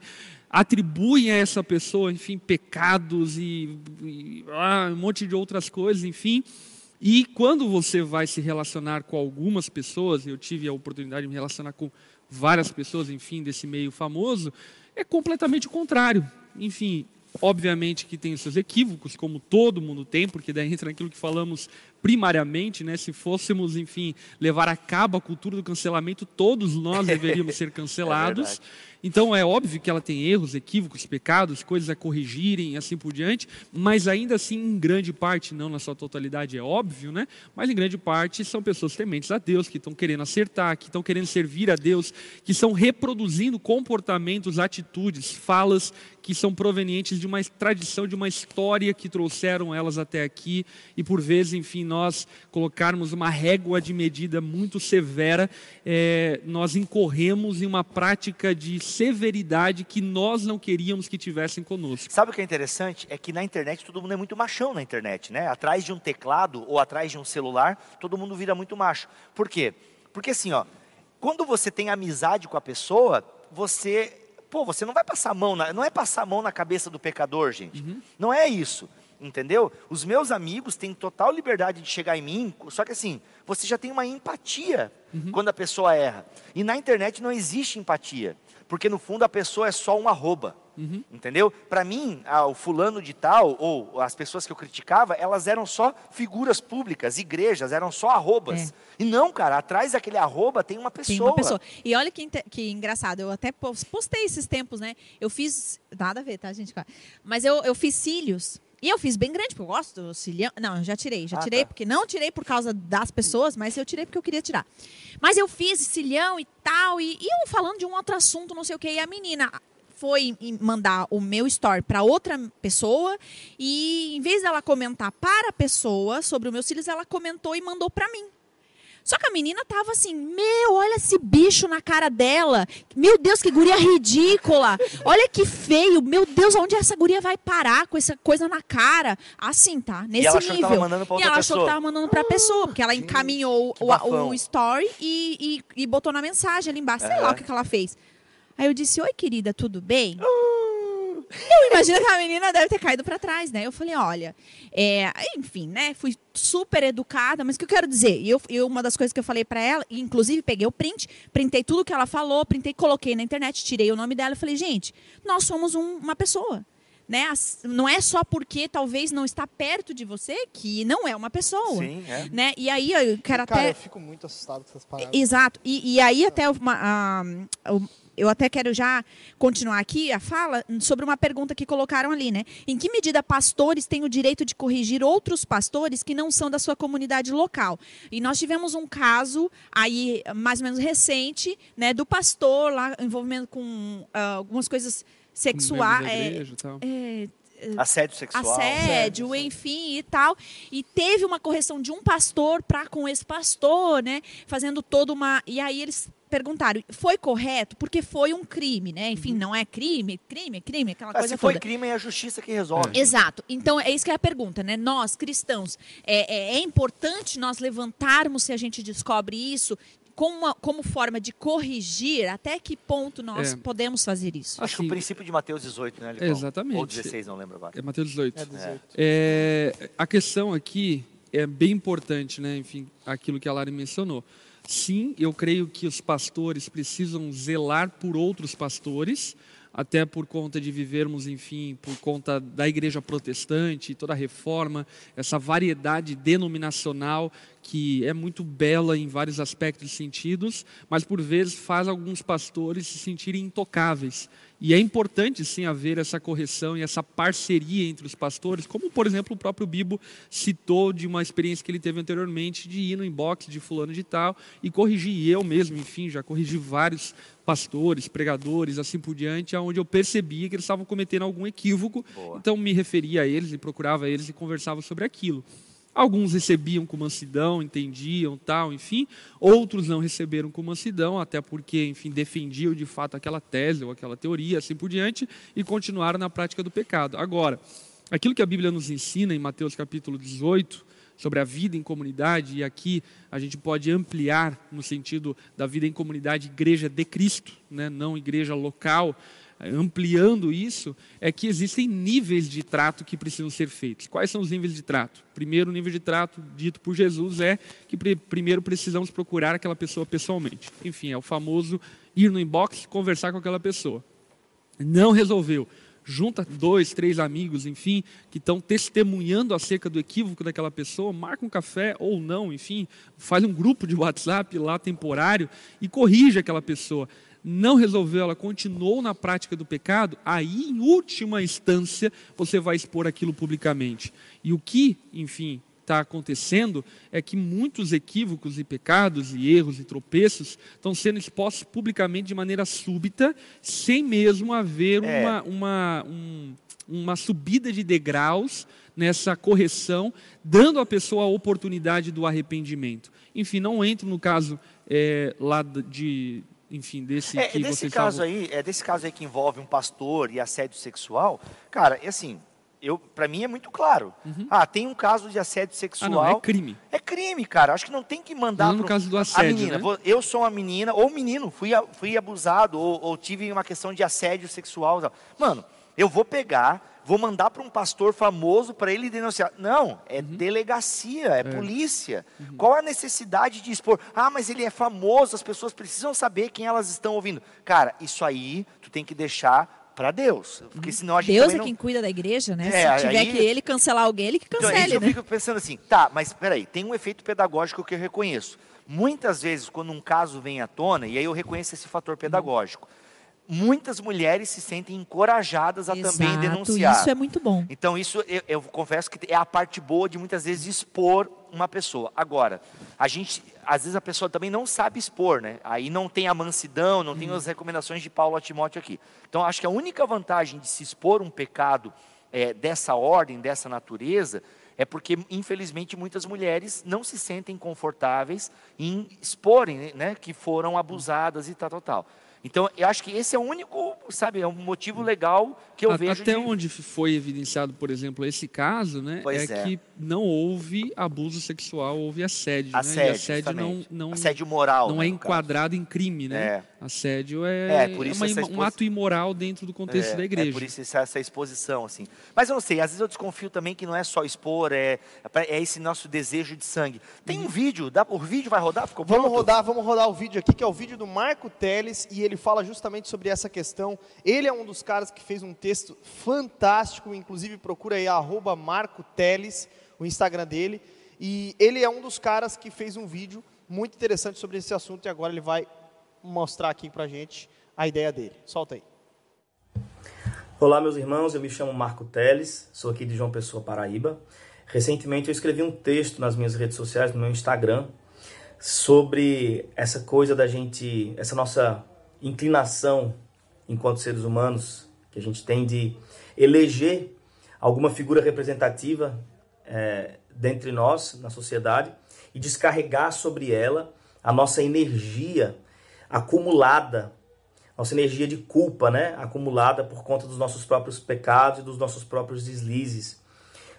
atribuem a essa pessoa, enfim, pecados e, e ah, um monte de outras coisas, enfim. E quando você vai se relacionar com algumas pessoas, eu tive a oportunidade de me relacionar com várias pessoas, enfim, desse meio famoso, é completamente o contrário. Enfim, obviamente que tem os seus equívocos, como todo mundo tem, porque daí entra naquilo que falamos primariamente, né, se fôssemos, enfim, levar a cabo a cultura do cancelamento, todos nós deveríamos ser cancelados. É então é óbvio que ela tem erros, equívocos, pecados, coisas a corrigirem e assim por diante, mas ainda assim, em grande parte, não na sua totalidade, é óbvio, né? Mas em grande parte são pessoas tementes a Deus, que estão querendo acertar, que estão querendo servir a Deus, que estão reproduzindo comportamentos, atitudes, falas que são provenientes de uma tradição, de uma história que trouxeram elas até aqui e por vezes, enfim, nós colocarmos uma régua de medida muito severa, é, nós incorremos em uma prática de severidade que nós não queríamos que tivessem conosco. Sabe o que é interessante? É que na internet todo mundo é muito machão na internet, né? Atrás de um teclado ou atrás de um celular, todo mundo vira muito macho. Por quê? Porque assim, ó, quando você tem amizade com a pessoa, você pô, você não vai passar a mão, na, não é passar a mão na cabeça do pecador, gente. Uhum. Não é isso entendeu? Os meus amigos têm total liberdade de chegar em mim, só que assim, você já tem uma empatia uhum. quando a pessoa erra. E na internet não existe empatia, porque no fundo a pessoa é só um arroba. Uhum. Entendeu? Para mim, ah, o fulano de tal, ou as pessoas que eu criticava, elas eram só figuras públicas, igrejas, eram só arrobas. É. E não, cara, atrás daquele arroba tem uma pessoa. Tem uma pessoa. E olha que, que engraçado, eu até postei esses tempos, né? Eu fiz. Nada a ver, tá, gente? Mas eu, eu fiz cílios e eu fiz bem grande, porque eu gosto do cilhão. Não, já tirei, já ah, tirei, tá. porque não tirei por causa das pessoas, mas eu tirei porque eu queria tirar. Mas eu fiz cilhão e tal, e, e eu falando de um outro assunto, não sei o que, e a menina foi mandar o meu story para outra pessoa e em vez dela comentar para a pessoa sobre os meus cílios, ela comentou e mandou para mim. Só que a menina tava assim, meu, olha esse bicho na cara dela. Meu Deus, que guria ridícula. Olha que feio. Meu Deus, onde essa guria vai parar com essa coisa na cara? Assim, tá? Nesse e ela nível. Achou mandando pra e ela achou que tava mandando pra pessoa, porque ela encaminhou o, o, story e, e, e, botou na mensagem ali embaixo. Sei lá o que, que ela fez. Aí eu disse, oi, querida, tudo bem? Uh. Eu imagino que a menina deve ter caído para trás, né? Eu falei, olha, é, enfim, né? Fui super educada, mas o que eu quero dizer? Eu, eu uma das coisas que eu falei para ela, inclusive peguei o print, printei tudo que ela falou, printei, coloquei na internet, tirei o nome dela e falei, gente, nós somos um, uma pessoa. Né? Não é só porque talvez não está perto de você que não é uma pessoa. Sim, é. Né? E aí eu quero Cara, até. Eu fico muito assustado com essas palavras. Exato. E, e aí até uma, a, eu até quero já continuar aqui a fala sobre uma pergunta que colocaram ali, né? Em que medida pastores têm o direito de corrigir outros pastores que não são da sua comunidade local? E nós tivemos um caso aí mais ou menos recente, né, do pastor lá envolvimento com uh, algumas coisas sexuais, é, é, assédio sexual, assédio, assédio, enfim e tal. E teve uma correção de um pastor para com esse pastor, né? Fazendo toda uma. E aí eles perguntaram, foi correto? Porque foi um crime, né? Enfim, uhum. não é crime, crime, crime, aquela Mas coisa se foi toda. crime, é a justiça que resolve. É. Exato. Então, é isso que é a pergunta, né? Nós, cristãos, é, é, é importante nós levantarmos, se a gente descobre isso, como, como forma de corrigir, até que ponto nós é. podemos fazer isso? Acho que o princípio de Mateus 18, né, Licão? Exatamente. Ou 16, não lembro agora. É Mateus 18. É 18. É, a questão aqui é bem importante, né? Enfim, aquilo que a Lari mencionou. Sim, eu creio que os pastores precisam zelar por outros pastores, até por conta de vivermos, enfim, por conta da igreja protestante, toda a reforma, essa variedade denominacional que é muito bela em vários aspectos e sentidos, mas por vezes faz alguns pastores se sentirem intocáveis. E é importante sim haver essa correção e essa parceria entre os pastores, como por exemplo o próprio Bibo citou de uma experiência que ele teve anteriormente de ir no inbox de fulano de tal e corrigir eu mesmo, enfim, já corrigi vários pastores, pregadores, assim por diante, aonde eu percebia que eles estavam cometendo algum equívoco, Boa. então me referia a eles e procurava eles e conversava sobre aquilo. Alguns recebiam com mansidão, entendiam, tal, enfim. Outros não receberam com mansidão, até porque, enfim, defendiam de fato aquela tese ou aquela teoria, assim por diante, e continuaram na prática do pecado. Agora, aquilo que a Bíblia nos ensina em Mateus capítulo 18, sobre a vida em comunidade, e aqui a gente pode ampliar no sentido da vida em comunidade, igreja de Cristo, né? não igreja local, ampliando isso, é que existem níveis de trato que precisam ser feitos. Quais são os níveis de trato? Primeiro nível de trato dito por Jesus é que primeiro precisamos procurar aquela pessoa pessoalmente. Enfim, é o famoso ir no inbox conversar com aquela pessoa. Não resolveu. Junta dois, três amigos, enfim, que estão testemunhando acerca do equívoco daquela pessoa, marca um café ou não, enfim, faz um grupo de WhatsApp lá temporário e corrige aquela pessoa não resolveu, ela continuou na prática do pecado, aí, em última instância, você vai expor aquilo publicamente. E o que, enfim, está acontecendo é que muitos equívocos e pecados e erros e tropeços estão sendo expostos publicamente de maneira súbita, sem mesmo haver é. uma, uma, um, uma subida de degraus nessa correção, dando à pessoa a oportunidade do arrependimento. Enfim, não entro no caso é, lá de, enfim, desse é, que desse caso estavam... aí, é desse caso aí que envolve um pastor e assédio sexual, cara, é assim, eu, para mim é muito claro. Uhum. Ah, tem um caso de assédio sexual. Ah, não, é crime. É crime, cara. Acho que não tem que mandar. Não no caso do assédio. A menina. Né? Eu sou uma menina, ou menino, fui, fui abusado, ou, ou tive uma questão de assédio sexual. Mano, eu vou pegar vou mandar para um pastor famoso para ele denunciar. Não, é uhum. delegacia, é, é. polícia. Uhum. Qual a necessidade de expor? Ah, mas ele é famoso, as pessoas precisam saber quem elas estão ouvindo. Cara, isso aí tu tem que deixar para Deus, porque uhum. senão a gente Deus é não... quem cuida da igreja, né? É, Se tiver aí... que ele cancelar alguém, ele que cancele, então, né? Eu fico pensando assim, tá, mas peraí, tem um efeito pedagógico que eu reconheço. Muitas vezes, quando um caso vem à tona, e aí eu reconheço esse fator pedagógico, muitas mulheres se sentem encorajadas a Exato, também denunciar. Isso é muito bom. Então, isso eu, eu, confesso que é a parte boa de muitas vezes expor uma pessoa. Agora, a gente, às vezes a pessoa também não sabe expor, né? Aí não tem a mansidão, não tem as recomendações de Paulo a Timóteo aqui. Então, acho que a única vantagem de se expor um pecado é, dessa ordem, dessa natureza, é porque, infelizmente, muitas mulheres não se sentem confortáveis em exporem né, que foram abusadas e tal, tal, tal. Então, eu acho que esse é o único, sabe, é um motivo legal que eu a, vejo. Até de... onde foi evidenciado, por exemplo, esse caso, né? É, é, que não houve abuso sexual, houve assédio. Assédio, né? e assédio não, não. Assédio moral. Não né, é enquadrado caso. em crime, né? É. Assédio é, é, por isso é uma, um ato imoral dentro do contexto é, da igreja. É por isso essa, essa, exposição, assim. Mas eu não sei, às vezes eu desconfio também que não é só expor, é, é esse nosso desejo de sangue. Tem um vídeo, dá, o vídeo vai rodar? Ficou vamos rodar, vamos rodar o vídeo aqui, que é o vídeo do Marco Teles, e ele fala justamente sobre essa questão. Ele é um dos caras que fez um texto fantástico, inclusive procura aí, arroba Marco Teles, o Instagram dele, e ele é um dos caras que fez um vídeo muito interessante sobre esse assunto, e agora ele vai mostrar aqui para a gente a ideia dele. Solta aí. Olá, meus irmãos. Eu me chamo Marco Teles, sou aqui de João Pessoa, Paraíba. Recentemente eu escrevi um texto nas minhas redes sociais, no meu Instagram, sobre essa coisa da gente, essa nossa inclinação enquanto seres humanos, que a gente tem de eleger alguma figura representativa é, dentre nós, na sociedade, e descarregar sobre ela a nossa energia acumulada, nossa energia de culpa, né? Acumulada por conta dos nossos próprios pecados e dos nossos próprios deslizes.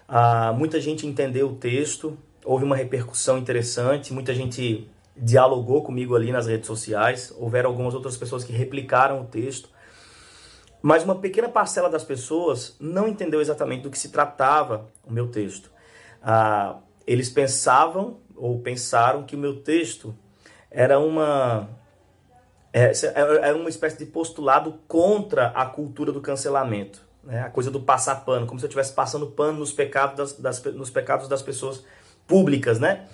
Ah, muita gente entendeu o texto, houve uma repercussão interessante, muita gente dialogou comigo ali nas redes sociais, houveram algumas outras pessoas que replicaram o texto, mas uma pequena parcela das pessoas não entendeu exatamente do que se tratava o meu texto. Ah, eles pensavam ou pensaram que o meu texto era uma é, era uma espécie de postulado contra a cultura do cancelamento, né? a coisa do passar pano, como se eu estivesse passando pano nos pecados das, das, nos pecados das pessoas públicas, né?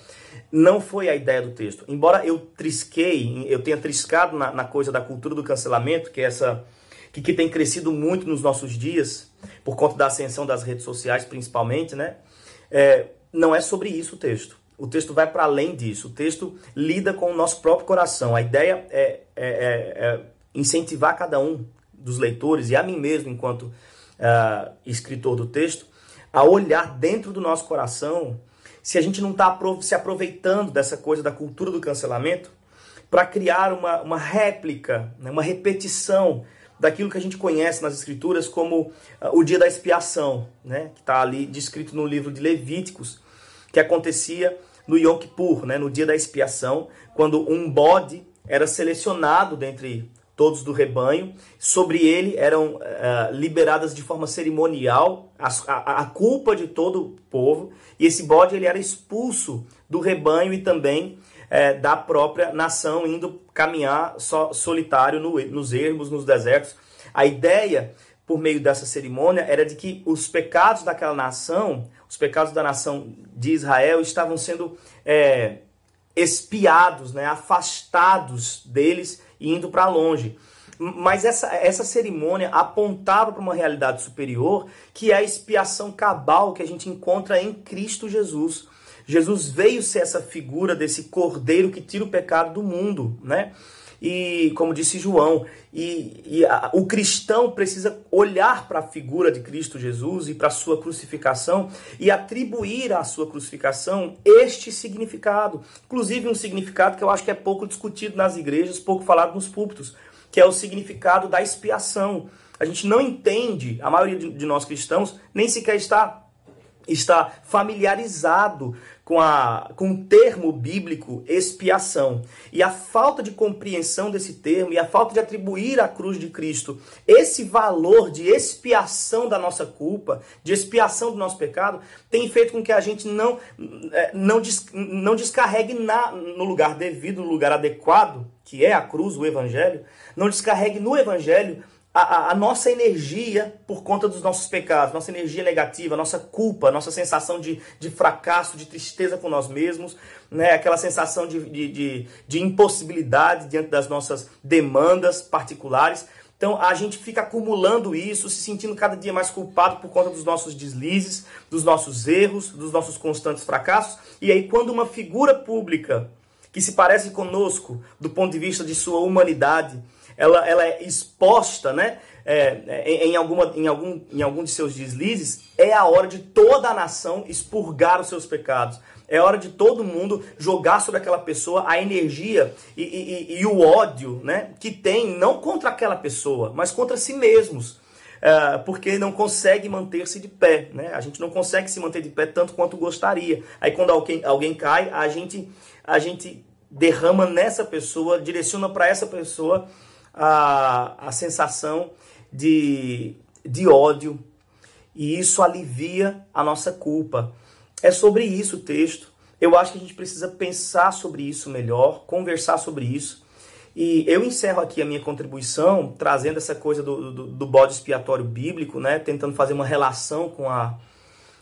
Não foi a ideia do texto. Embora eu trisquei, eu tenha triscado na, na coisa da cultura do cancelamento, que é essa que, que tem crescido muito nos nossos dias, por conta da ascensão das redes sociais, principalmente, né? É, não é sobre isso o texto. O texto vai para além disso. O texto lida com o nosso próprio coração. A ideia é, é, é, é incentivar cada um dos leitores e a mim mesmo, enquanto uh, escritor do texto, a olhar dentro do nosso coração se a gente não está se aproveitando dessa coisa da cultura do cancelamento para criar uma, uma réplica, né, uma repetição daquilo que a gente conhece nas escrituras como uh, o dia da expiação, né, que está ali descrito no livro de Levíticos, que acontecia no Yom Kippur, né, no dia da expiação, quando um bode era selecionado dentre todos do rebanho. Sobre ele eram uh, liberadas de forma cerimonial a, a, a, culpa de todo o povo. E esse bode ele era expulso do rebanho e também uh, da própria nação, indo caminhar so, solitário no, nos ermos, nos desertos. A ideia, por meio dessa cerimônia, era de que os pecados daquela nação, os pecados da nação de Israel, estavam sendo é, espiados, né, afastados deles indo para longe. Mas essa, essa cerimônia apontava para uma realidade superior, que é a expiação cabal que a gente encontra em Cristo Jesus. Jesus veio ser essa figura desse cordeiro que tira o pecado do mundo, né? E, como disse João, e, e a, o cristão precisa olhar para a figura de Cristo Jesus e para a sua crucificação e atribuir à sua crucificação este significado. Inclusive, um significado que eu acho que é pouco discutido nas igrejas, pouco falado nos púlpitos, que é o significado da expiação. A gente não entende, a maioria de nós cristãos nem sequer está está familiarizado com, a, com o termo bíblico expiação. E a falta de compreensão desse termo e a falta de atribuir à cruz de Cristo esse valor de expiação da nossa culpa, de expiação do nosso pecado, tem feito com que a gente não, é, não, não descarregue na, no lugar devido, no lugar adequado, que é a cruz, o Evangelho, não descarregue no Evangelho a, a, nossa energia por conta dos nossos pecados, nossa energia negativa, nossa culpa, nossa sensação de, de fracasso, de tristeza com nós mesmos, né? aquela sensação de, de, de, de impossibilidade diante das nossas demandas particulares. Então a gente fica acumulando isso, se sentindo cada dia mais culpado por conta dos nossos deslizes, dos nossos erros, dos nossos constantes fracassos. E aí, quando uma figura pública que se parece conosco do ponto de vista de sua humanidade, ela, ela é exposta, né? É, é, em, alguma, em, algum, em algum de seus deslizes, é a hora de toda a nação expurgar os seus pecados. É hora de todo mundo jogar sobre aquela pessoa a energia e, e, e o ódio né, que tem, não contra aquela pessoa, mas contra si mesmos. É, porque não consegue manter-se de pé. Né? A gente não consegue se manter de pé tanto quanto gostaria. Aí quando alguém, alguém cai, a gente, a gente derrama nessa pessoa, direciona para essa pessoa a, a sensação de, de ódio e isso alivia a nossa culpa. É sobre isso o texto. Eu acho que a gente precisa pensar sobre isso melhor, conversar sobre isso. E eu encerro aqui a minha contribuição trazendo essa coisa do, do, do bode expiatório bíblico, né? tentando fazer uma relação com a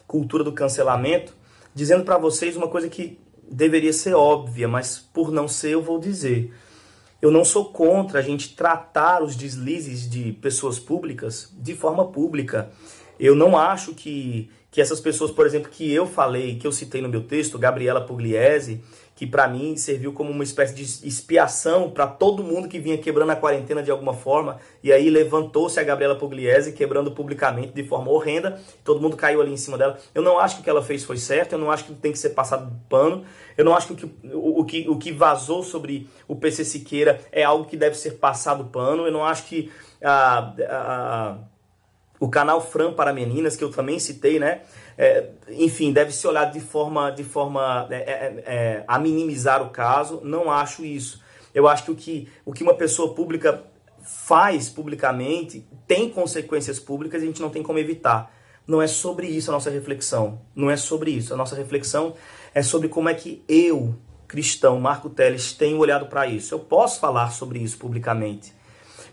cultura do cancelamento, dizendo para vocês uma coisa que deveria ser óbvia, mas por não ser eu vou dizer. Eu não sou contra a gente tratar os deslizes de pessoas públicas de forma pública. Eu não acho que, que essas pessoas, por exemplo, que eu falei, que eu citei no meu texto, Gabriela Pugliese, que para mim serviu como uma espécie de expiação para todo mundo que vinha quebrando a quarentena de alguma forma. E aí levantou-se a Gabriela Pugliese quebrando publicamente de forma horrenda. Todo mundo caiu ali em cima dela. Eu não acho que o que ela fez foi certo. Eu não acho que tem que ser passado pano. Eu não acho que o, o, o, que o que vazou sobre o PC Siqueira é algo que deve ser passado pano. Eu não acho que a, a o canal Fran para Meninas, que eu também citei, né? É, enfim, deve ser olhado de forma, de forma é, é, é, a minimizar o caso. Não acho isso. Eu acho que o que, o que uma pessoa pública faz publicamente tem consequências públicas e a gente não tem como evitar. Não é sobre isso a nossa reflexão. Não é sobre isso. A nossa reflexão é sobre como é que eu, cristão, Marco Teles, tenho olhado para isso. Eu posso falar sobre isso publicamente.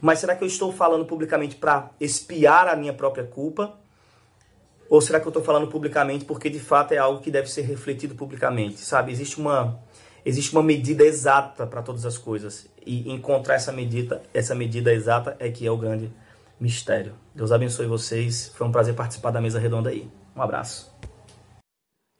Mas será que eu estou falando publicamente para espiar a minha própria culpa? Ou será que eu estou falando publicamente porque de fato é algo que deve ser refletido publicamente? Sabe, existe uma, existe uma medida exata para todas as coisas. E encontrar essa medida, essa medida exata é que é o grande mistério. Deus abençoe vocês. Foi um prazer participar da mesa redonda aí. Um abraço.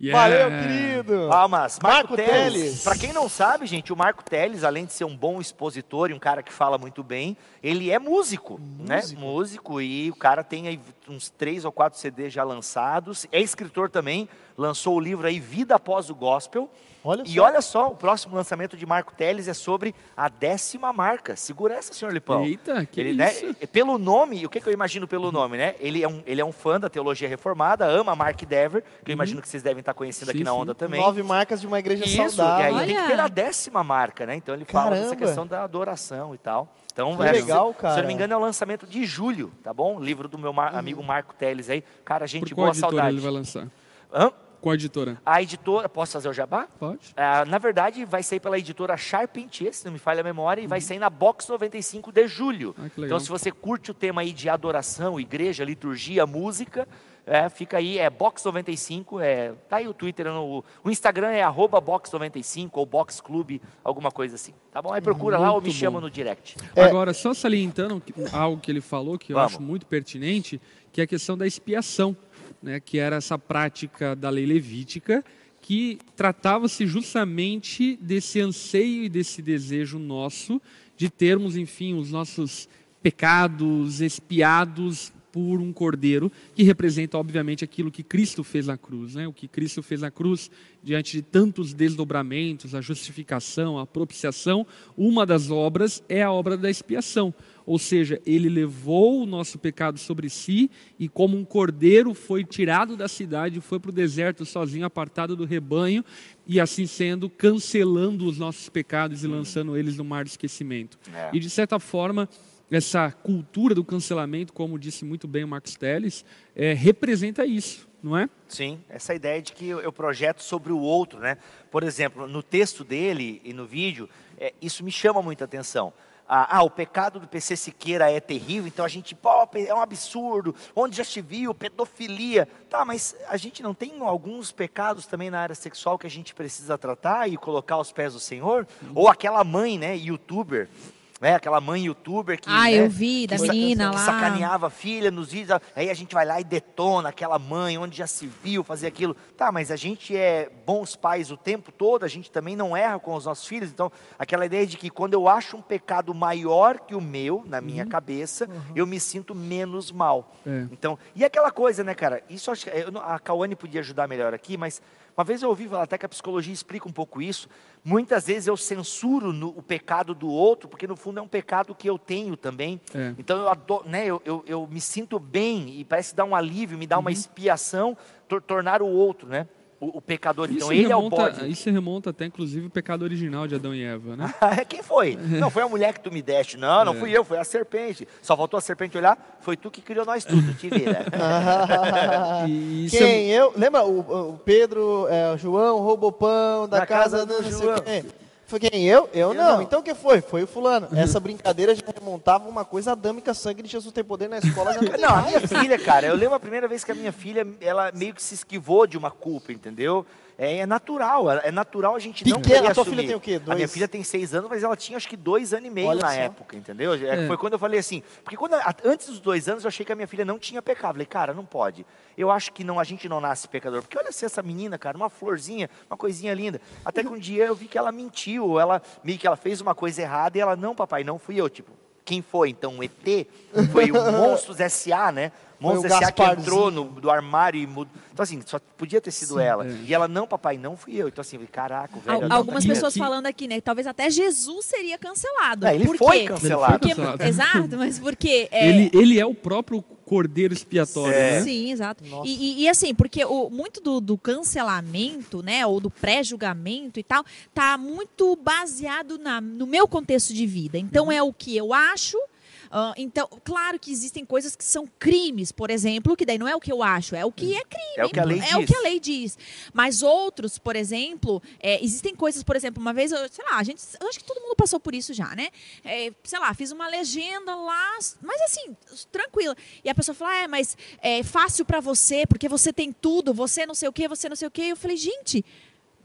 Yeah. Valeu, querido. Palmas. Marco, Marco Teles. Teles. Para quem não sabe, gente, o Marco Teles, além de ser um bom expositor e um cara que fala muito bem, ele é músico, né? músico. né? Músico e o cara tem aí uns três ou quatro CDs já lançados. É escritor também, lançou o livro aí Vida Após o Gospel. Olha e olha só, o próximo lançamento de Marco Teles é sobre a décima marca. Segura essa, senhor Lipão. Eita, que ele, né, isso? Né, pelo nome, o que, que, eu imagino pelo nome, né? Ele é, um, ele é um fã da teologia reformada, ama Mark Dever, que eu imagino uhum. que vocês devem estar conhecendo sim, aqui na onda sim. também. Nove marcas de uma igreja isso, saudável. E aí olha. tem que ter a décima marca, né? Então ele fala Caramba. dessa questão da adoração e tal. Então, que é, legal, cara. Se eu não me engano, é o lançamento de julho, tá bom? Livro do meu mar, uhum. amigo Marco Teles aí. Cara, gente Por boa, saudade. ele vai lançar? Hã? Qual editora? A editora, posso fazer o jabá? Pode. É, na verdade, vai sair pela editora Charpentier, se não me falha a memória, e vai uhum. sair na Box 95 de julho. Ah, então, se você curte o tema aí de adoração, igreja, liturgia, música, é, fica aí, é Box 95, é, tá aí o Twitter, no, o Instagram é arroba Box 95 ou Box Club, alguma coisa assim. Tá bom? Aí procura muito lá ou me bom. chama no direct. É. Agora, só salientando algo que ele falou, que eu Vamos. acho muito pertinente, que é a questão da expiação né, que era essa prática da lei levítica, que tratava-se justamente desse anseio e desse desejo nosso de termos, enfim, os nossos pecados expiados por um cordeiro, que representa, obviamente, aquilo que Cristo fez na cruz. Né? O que Cristo fez na cruz, diante de tantos desdobramentos, a justificação, a propiciação, uma das obras é a obra da expiação. Ou seja, ele levou o nosso pecado sobre si e, como um cordeiro, foi tirado da cidade, foi para o deserto sozinho, apartado do rebanho, e assim sendo, cancelando os nossos pecados e lançando eles no mar de esquecimento. É. E, de certa forma, essa cultura do cancelamento, como disse muito bem o Max Teles, é, representa isso, não é? Sim, essa ideia de que eu projeto sobre o outro, né? Por exemplo, no texto dele e no vídeo, é, isso me chama muita atenção. Ah, ah, o pecado do PC Siqueira é terrível, então a gente, pô, é um absurdo, onde já se viu, pedofilia. Tá, mas a gente não tem alguns pecados também na área sexual que a gente precisa tratar e colocar aos pés do Senhor? Ou aquela mãe, né, youtuber, né? Aquela mãe youtuber que. Ah, né, eu vi, da menina lá. Sacaneava a filha nos vídeos. Aí a gente vai lá e detona aquela mãe, onde já se viu fazer aquilo. Tá, mas a gente é bons pais o tempo todo, a gente também não erra com os nossos filhos. Então, aquela ideia de que quando eu acho um pecado maior que o meu, na minha uhum. cabeça, uhum. eu me sinto menos mal. É. Então, e aquela coisa, né, cara? Isso acho que. A Cauane podia ajudar melhor aqui, mas uma vez eu ouvi falar até que a psicologia explica um pouco isso. Muitas vezes eu censuro no, o pecado do outro, porque no fundo é um pecado que eu tenho também. É. Então eu, adoro, né, eu, eu, eu, me sinto bem e parece dar um alívio, me dá uma uhum. expiação, tor tornar o outro, né? O, o pecador. Então, isso então, ele remonta, é o bode. Isso remonta até, inclusive, o pecado original de Adão e Eva, né? Quem foi? Não foi a mulher que tu me deste. Não, não é. fui eu, foi a serpente. Só faltou a serpente olhar, foi tu que criou nós tudo, te vira. Quem? É... Eu? Lembra o, o Pedro, é, o João roubou pão da, da casa, casa, do, do João. Foi quem? Eu? Eu, eu não. não. Então quem foi? Foi o fulano. Uhum. Essa brincadeira já remontava uma coisa adâmica, sangue de Jesus tem poder na escola. Já não, a minha filha, cara, eu lembro a primeira vez que a minha filha, ela meio que se esquivou de uma culpa, entendeu? É, é, natural, é natural a gente não Pequena, a tua filha tem o quê? Dois? A minha filha tem seis anos, mas ela tinha acho que dois anos e meio Olha na só. época, entendeu? É. Foi quando eu falei assim, porque quando, antes dos dois anos eu achei que a minha filha não tinha pecado. Falei, cara, não pode. Eu acho que não, a gente não nasce pecador. Porque olha se essa menina, cara, uma florzinha, uma coisinha linda. Até que um dia eu vi que ela mentiu, ela, que ela fez uma coisa errada e ela, não, papai, não fui eu. Tipo, quem foi? Então, o ET? Foi o Monstros S.A., né? Monstros S.A. que entrou no, do armário e mudou. Então, assim, só podia ter sido Sim, ela. É. E ela, não, papai, não fui eu. Então, assim, caraca, o velho. Algumas pessoas falando aqui, né? Talvez até Jesus seria cancelado. É, ele, Por foi cancelado. Porque, exato, mas porque. É... Ele, ele é o próprio cordeiro expiatório, é. né? Sim, exato. E, e, e, assim, porque o, muito do, do cancelamento, né, ou do pré-julgamento e tal, tá muito baseado na, no meu contexto de vida. Então, uhum. é o que eu acho Uh, então, claro que existem coisas que são crimes, por exemplo, que daí não é o que eu acho, é o que é crime. É o que a lei é diz. o que a lei diz. Mas outros, por exemplo, é, existem coisas, por exemplo, uma vez, eu, sei lá, a gente, eu acho que todo mundo passou por isso já, né? É, sei lá, fiz uma legenda lá, mas assim, tranquila. E a pessoa falou, ah, é, mas é fácil para você, porque você tem tudo, você não sei o quê, você não sei o quê. Eu falei, gente,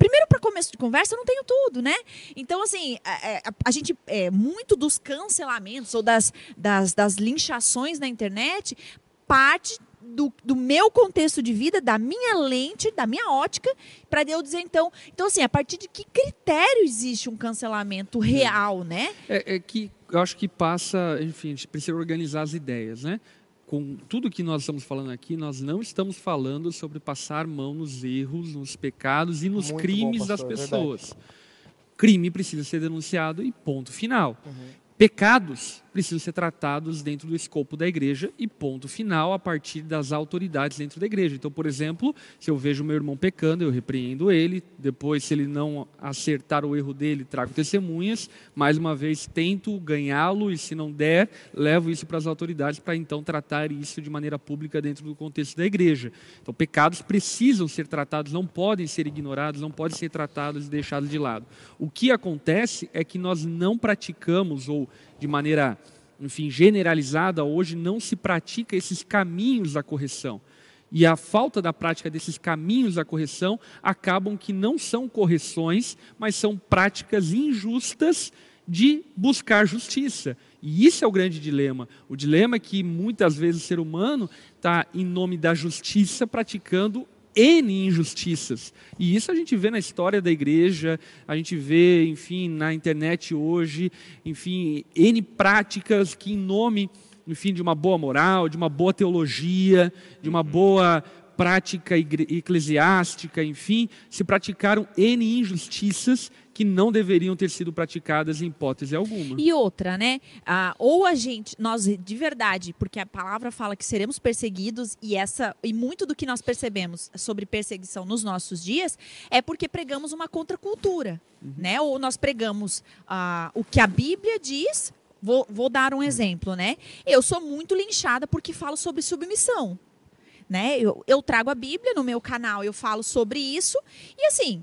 Primeiro, para começo de conversa, eu não tenho tudo, né? Então, assim, a, a, a, gente, é, muito dos cancelamentos ou das, das, das linchações na internet parte do, do, meu contexto de vida, da minha lente, da minha ótica, para eu dizer então. Então, assim, a partir de que critério existe um cancelamento real, né? É, é que eu acho que passa, enfim, a gente precisa organizar as ideias, né? Com tudo que nós estamos falando aqui, nós não estamos falando sobre passar mão nos erros, nos pecados e nos Muito crimes bom, das é pessoas. É Crime precisa ser denunciado e ponto final. Uhum. Pecados precisam ser tratados dentro do escopo da igreja e ponto final a partir das autoridades dentro da igreja. Então, por exemplo, se eu vejo meu irmão pecando, eu repreendo ele, depois se ele não acertar o erro dele, trago testemunhas, mais uma vez tento ganhá-lo e se não der, levo isso para as autoridades para então tratar isso de maneira pública dentro do contexto da igreja. Então, pecados precisam ser tratados, não podem ser ignorados, não podem ser tratados e deixados de lado. O que acontece é que nós não praticamos ou de maneira, enfim, generalizada, hoje não se pratica esses caminhos da correção. E a falta da prática desses caminhos da correção acabam que não são correções, mas são práticas injustas de buscar justiça. E isso é o grande dilema. O dilema é que muitas vezes o ser humano está, em nome da justiça, praticando N injustiças. E isso a gente vê na história da igreja, a gente vê, enfim, na internet hoje, enfim, N práticas que, em nome, enfim, de uma boa moral, de uma boa teologia, de uma boa prática eclesiástica, enfim, se praticaram N injustiças que não deveriam ter sido praticadas em hipótese alguma. E outra, né? Ah, ou a gente, nós de verdade, porque a palavra fala que seremos perseguidos e essa e muito do que nós percebemos sobre perseguição nos nossos dias é porque pregamos uma contracultura, uhum. né? Ou nós pregamos ah, o que a Bíblia diz. Vou, vou dar um exemplo, né? Eu sou muito linchada porque falo sobre submissão. Né? Eu, eu trago a Bíblia no meu canal, eu falo sobre isso. E assim,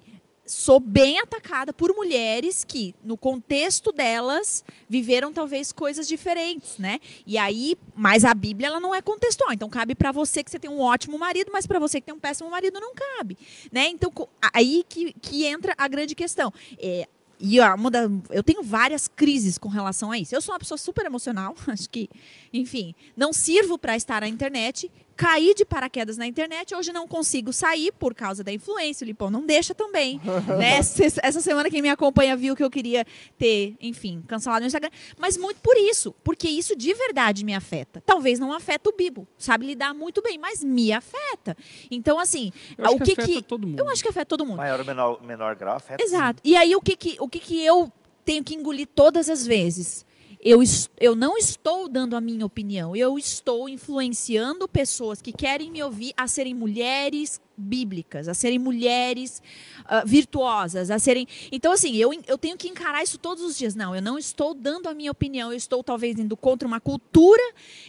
sou bem atacada por mulheres que, no contexto delas, viveram talvez coisas diferentes, né? E aí, mas a Bíblia ela não é contextual. Então cabe para você que você tem um ótimo marido, mas para você que tem um péssimo marido não cabe, né? Então aí que, que entra a grande questão. É, e ó, da, eu tenho várias crises com relação a isso. Eu sou uma pessoa super emocional, acho que, enfim, não sirvo para estar na internet caí de paraquedas na internet, hoje não consigo sair por causa da influência, o Lipão não deixa também. né? Essa semana quem me acompanha viu que eu queria ter, enfim, cancelado no Instagram, mas muito por isso, porque isso de verdade me afeta. Talvez não afeta o Bibo, sabe lidar muito bem, mas me afeta. Então, assim, o que que, que... todo mundo. Eu acho que afeta todo mundo. Maior ou menor, menor grau afeta. Exato. Sim. E aí o que que, o que que eu tenho que engolir todas as vezes? Eu, eu não estou dando a minha opinião, eu estou influenciando pessoas que querem me ouvir a serem mulheres bíblicas, a serem mulheres uh, virtuosas, a serem. Então, assim, eu, eu tenho que encarar isso todos os dias. Não, eu não estou dando a minha opinião, eu estou talvez indo contra uma cultura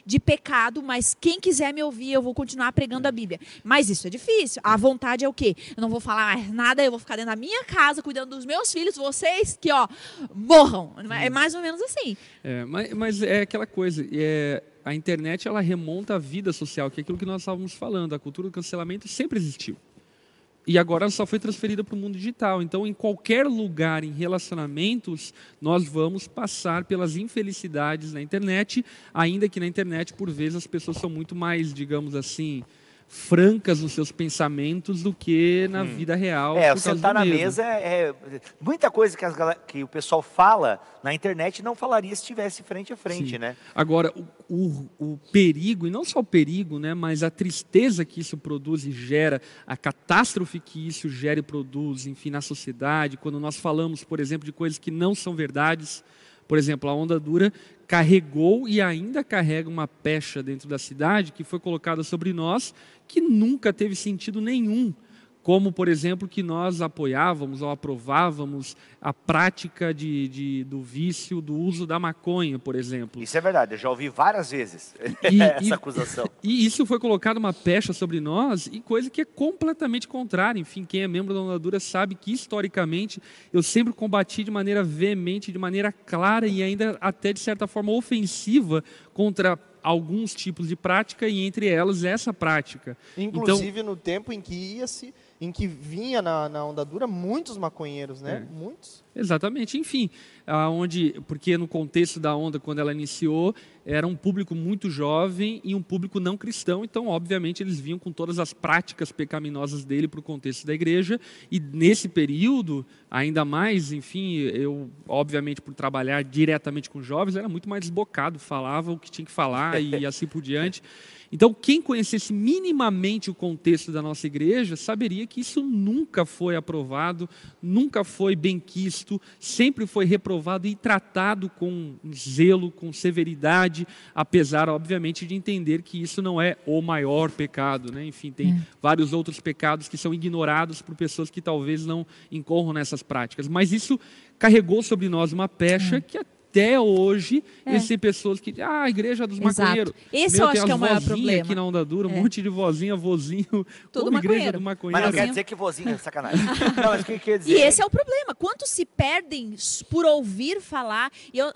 de pecado, mas quem quiser me ouvir, eu vou continuar pregando a Bíblia. Mas isso é difícil. A vontade é o quê? Eu não vou falar nada, eu vou ficar dentro da minha casa, cuidando dos meus filhos, vocês que, ó, morram. É mais ou menos assim. É, mas, mas é aquela coisa. É, a internet ela remonta à vida social, que é aquilo que nós estávamos falando. A cultura do cancelamento sempre existiu. E agora só foi transferida para o mundo digital. Então, em qualquer lugar, em relacionamentos, nós vamos passar pelas infelicidades na internet, ainda que na internet, por vezes, as pessoas são muito mais, digamos assim, francas nos seus pensamentos do que na hum. vida real. É, sentar na mesa é, é, muita coisa que, as, que, o pessoal fala na internet não falaria se estivesse frente a frente, Sim. né? Agora, o, o, o, perigo, e não só o perigo, né, mas a tristeza que isso produz e gera, a catástrofe que isso gera e produz, enfim, na sociedade, quando nós falamos, por exemplo, de coisas que não são verdades, por exemplo, a onda dura carregou e ainda carrega uma pecha dentro da cidade que foi colocada sobre nós que nunca teve sentido nenhum como, por exemplo, que nós apoiávamos ou aprovávamos a prática de, de, do vício do uso da maconha, por exemplo. Isso é verdade, eu já ouvi várias vezes e, essa e, acusação. E isso foi colocado uma pecha sobre nós, e coisa que é completamente contrária. Enfim, quem é membro da Ondadura sabe que, historicamente, eu sempre combati de maneira veemente, de maneira clara e ainda até, de certa forma, ofensiva contra alguns tipos de prática e entre elas essa prática. Inclusive então, no tempo em que ia se em que vinha na, na onda dura muitos maconheiros, né? É. Muitos. Exatamente. Enfim, aonde, porque no contexto da onda, quando ela iniciou, era um público muito jovem e um público não cristão, então, obviamente, eles vinham com todas as práticas pecaminosas dele para o contexto da igreja. E nesse período, ainda mais, enfim, eu, obviamente, por trabalhar diretamente com jovens, era muito mais desbocado, falava o que tinha que falar e assim por diante. Então, quem conhecesse minimamente o contexto da nossa igreja saberia que isso nunca foi aprovado, nunca foi benquisto, sempre foi reprovado e tratado com zelo, com severidade, apesar, obviamente, de entender que isso não é o maior pecado. Né? Enfim, tem é. vários outros pecados que são ignorados por pessoas que talvez não incorram nessas práticas. Mas isso carregou sobre nós uma pecha é. que até hoje é. existem pessoas que ah, a igreja dos Exato. maconheiros. Esse Meu, eu acho que é o maior problema. aqui na Onda Dura, um é. monte de vozinha, vozinho. Tudo como igreja do maconheiro. Mas não quer dizer que vozinho é sacanagem. não, mas o que quer dizer? E esse é o problema. Quantos se perdem por ouvir falar? E eu,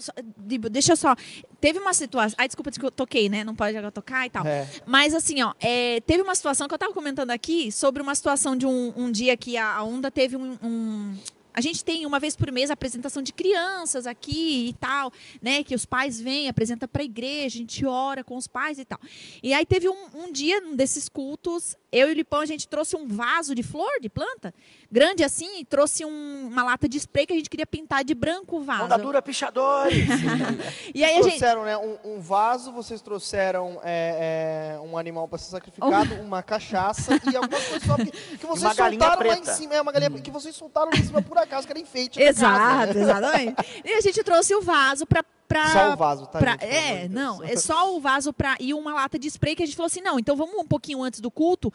deixa eu só. Teve uma situação. Ai, desculpa, que eu toquei, né? Não pode agora tocar e tal. É. Mas assim, ó, é, teve uma situação que eu estava comentando aqui sobre uma situação de um, um dia que a, a Onda teve um, um a gente tem uma vez por mês a apresentação de crianças aqui e tal, né? Que os pais vêm, apresenta para a igreja, a gente ora com os pais e tal. E aí teve um, um dia um desses cultos, eu e o Lipão, a gente trouxe um vaso de flor, de planta, grande assim, e trouxe um, uma lata de spray que a gente queria pintar de branco o vaso. Ondadura pichadores! e aí a gente... trouxeram né, um, um vaso, vocês trouxeram é, é, um animal para ser sacrificado, uma cachaça e algumas coisas só que, que vocês soltaram lá em cima. É uma galinha hum. que vocês soltaram lá em cima por acaso, que era enfeite. Exato, casa, né? exatamente. E a gente trouxe o vaso para Pra, só o vaso, tá? Pra, gente, é, não, é só o vaso para e uma lata de spray que a gente falou assim, não, então vamos um pouquinho antes do culto.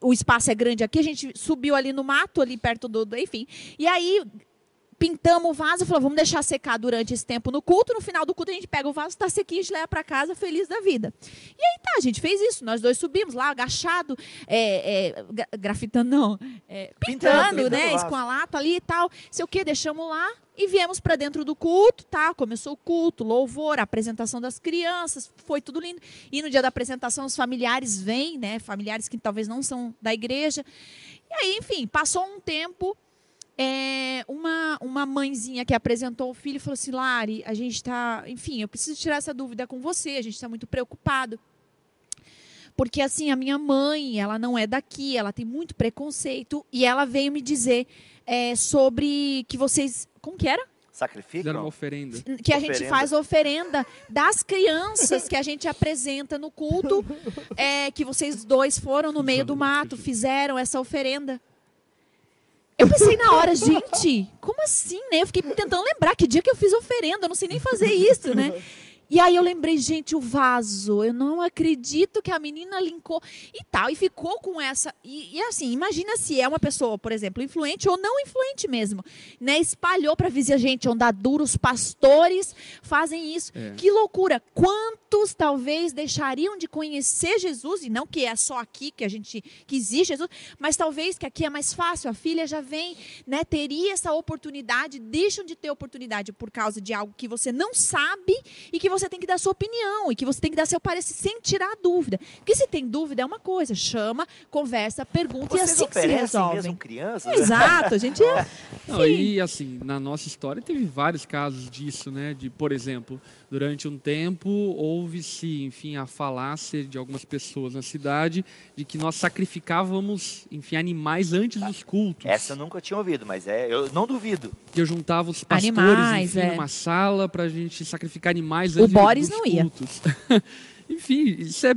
O espaço é grande aqui, a gente subiu ali no mato, ali perto do, do enfim. E aí pintamos o vaso, falou, vamos deixar secar durante esse tempo no culto. No final do culto a gente pega o vaso, está sequinho, a gente leva para casa feliz da vida. E aí tá, a gente fez isso. Nós dois subimos lá, agachado, é, é, grafitando, não, é, pintando, pintando, né, com a lata ali e tal. Sei o que, deixamos lá e viemos para dentro do culto, tá? Começou o culto, louvor, a apresentação das crianças, foi tudo lindo. E no dia da apresentação os familiares vêm, né? Familiares que talvez não são da igreja. E aí, enfim, passou um tempo é, uma, uma mãezinha que apresentou o filho falou assim: Lari, a gente está. Enfim, eu preciso tirar essa dúvida com você, a gente está muito preocupado. Porque, assim, a minha mãe, ela não é daqui, ela tem muito preconceito, e ela veio me dizer é, sobre que vocês. Como que era? Sacrificam? uma oferenda. Que a oferenda. gente faz oferenda das crianças que a gente apresenta no culto, é, que vocês dois foram no meio do mato, fizeram essa oferenda. Eu pensei na hora, gente, como assim, né? Eu fiquei tentando lembrar que dia que eu fiz oferenda, eu não sei nem fazer isso, né? E aí eu lembrei, gente, o vaso. Eu não acredito que a menina linkou e tal. E ficou com essa. E, e assim, imagina se é uma pessoa, por exemplo, influente ou não influente mesmo. Né? Espalhou para a gente, onda duro, os pastores fazem isso. É. Que loucura! Quantos talvez deixariam de conhecer Jesus, e não que é só aqui que a gente que existe Jesus, mas talvez que aqui é mais fácil, a filha já vem, né? Teria essa oportunidade, deixam de ter oportunidade por causa de algo que você não sabe e que você você tem que dar sua opinião e que você tem que dar seu parecer sem tirar a dúvida. Porque se tem dúvida é uma coisa, chama, conversa, pergunta Vocês e assim que se resolve. mesmo crianças? Exato, a gente é. Não, e assim, na nossa história teve vários casos disso, né? De, por exemplo, durante um tempo houve-se, enfim, a falácia de algumas pessoas na cidade de que nós sacrificávamos, enfim, animais antes dos cultos. Essa eu nunca tinha ouvido, mas é, eu não duvido. Que eu juntava os pastores, animais, enfim, é. numa sala para a gente sacrificar animais antes o Boris não cultos. ia. enfim, isso é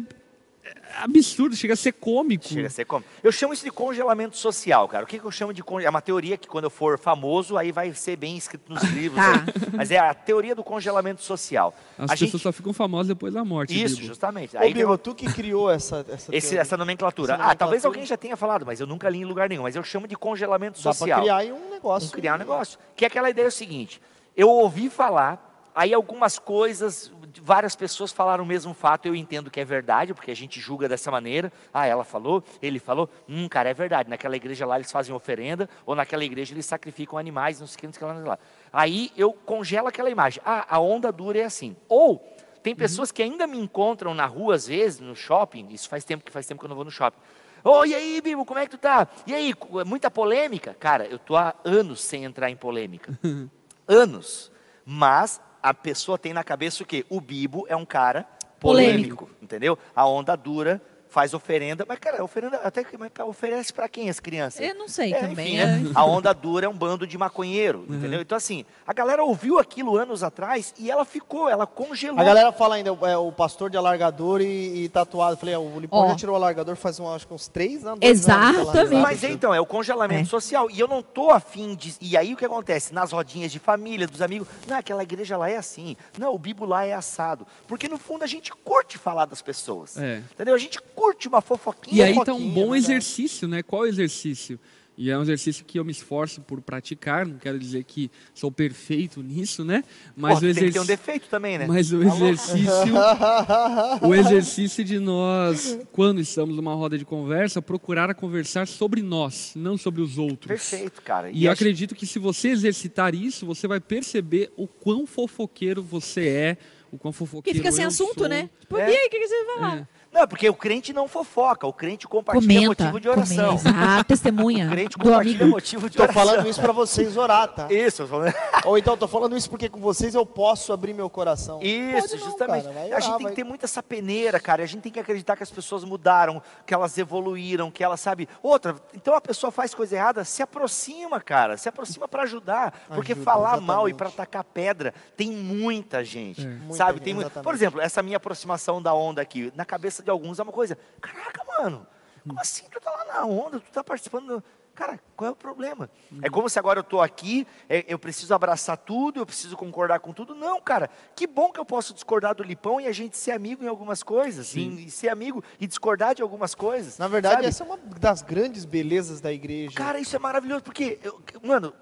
absurdo, chega a ser cômico. Chega a ser cômico. Eu chamo isso de congelamento social, cara. O que, que eu chamo de congelamento? É uma teoria que quando eu for famoso, aí vai ser bem escrito nos livros. tá. Mas é a teoria do congelamento social. As a pessoas gente... só ficam famosas depois da morte. Isso, Bibo. justamente. Ô, aí Bibo, tu que criou essa, essa, Esse, essa, nomenclatura. essa, nomenclatura. Ah, talvez alguém já tenha falado, mas eu nunca li em lugar nenhum. Mas eu chamo de congelamento Dá social. Dá criar um negócio. criar um negócio. Que é aquela ideia é o seguinte, eu ouvi falar Aí algumas coisas, várias pessoas falaram o mesmo fato, eu entendo que é verdade, porque a gente julga dessa maneira. Ah, ela falou, ele falou, hum, cara, é verdade. Naquela igreja lá eles fazem oferenda, ou naquela igreja eles sacrificam animais, não sei o que, lá. Aí eu congelo aquela imagem. Ah, a onda dura é assim. Ou tem pessoas uhum. que ainda me encontram na rua, às vezes, no shopping, isso faz tempo que faz tempo que eu não vou no shopping. Oh, e aí, Bibo, como é que tu tá? E aí, muita polêmica? Cara, eu tô há anos sem entrar em polêmica. anos. Mas a pessoa tem na cabeça o quê? O Bibo é um cara polêmico, polêmico. entendeu? A onda dura faz oferenda, mas cara, oferenda até que oferece para quem as crianças? Eu não sei é, também. Enfim, é. A onda dura é um bando de maconheiro, uhum. entendeu? Então assim, a galera ouviu aquilo anos atrás e ela ficou, ela congelou. A galera fala ainda é, o pastor de alargador e, e tatuado. Eu falei, é, o Lipão oh. já tirou o alargador faz um, acho que uns três anos. Exatamente. Anos, mas então é o congelamento é. social e eu não tô afim de. E aí o que acontece nas rodinhas de família, dos amigos? Não, aquela igreja lá é assim. Não, o Bibo lá é assado. Porque no fundo a gente curte falar das pessoas, é. entendeu? A gente curte uma fofoquinha. E aí está um bom né? exercício, né? Qual exercício? E é um exercício que eu me esforço por praticar, não quero dizer que sou perfeito nisso, né? Mas Pô, o exercício tem que ter um defeito também, né? Mas o exercício o exercício de nós, quando estamos numa roda de conversa, procurar conversar sobre nós, não sobre os outros. Perfeito, cara. E, e acredito que se você exercitar isso, você vai perceber o quão fofoqueiro você é, o quão fofoqueiro Que fica sem assunto, sou. né? Tipo, é. e aí, o que, que você vai falar? É. Não, porque o crente não fofoca, o crente compartilha comenta, motivo de oração. Ah, testemunha. O crente compartilha motivo de oração. Tô falando isso para vocês orar, tá? Isso. Ou então, tô falando isso porque com vocês eu posso abrir meu coração. Isso, não, justamente. Cara, orar, a gente tem vai... que ter muita essa peneira, cara. A gente tem que acreditar que as pessoas mudaram, que elas evoluíram, que elas, sabe... Outra, então a pessoa faz coisa errada, se aproxima, cara. Se aproxima para ajudar. Porque Ajuda, falar exatamente. mal e para atacar pedra, tem muita gente, é. sabe? Muita, tem muito... Por exemplo, essa minha aproximação da onda aqui, na cabeça de alguns é uma coisa. Caraca, mano, como assim tu tá lá na onda, tu tá participando... Cara, qual é o problema? Uhum. É como se agora eu estou aqui, é, eu preciso abraçar tudo, eu preciso concordar com tudo. Não, cara, que bom que eu posso discordar do Lipão e a gente ser amigo em algumas coisas, e, e, ser amigo e discordar de algumas coisas. Na verdade, sabe? essa é uma das grandes belezas da igreja. Cara, isso é maravilhoso, porque, eu, mano,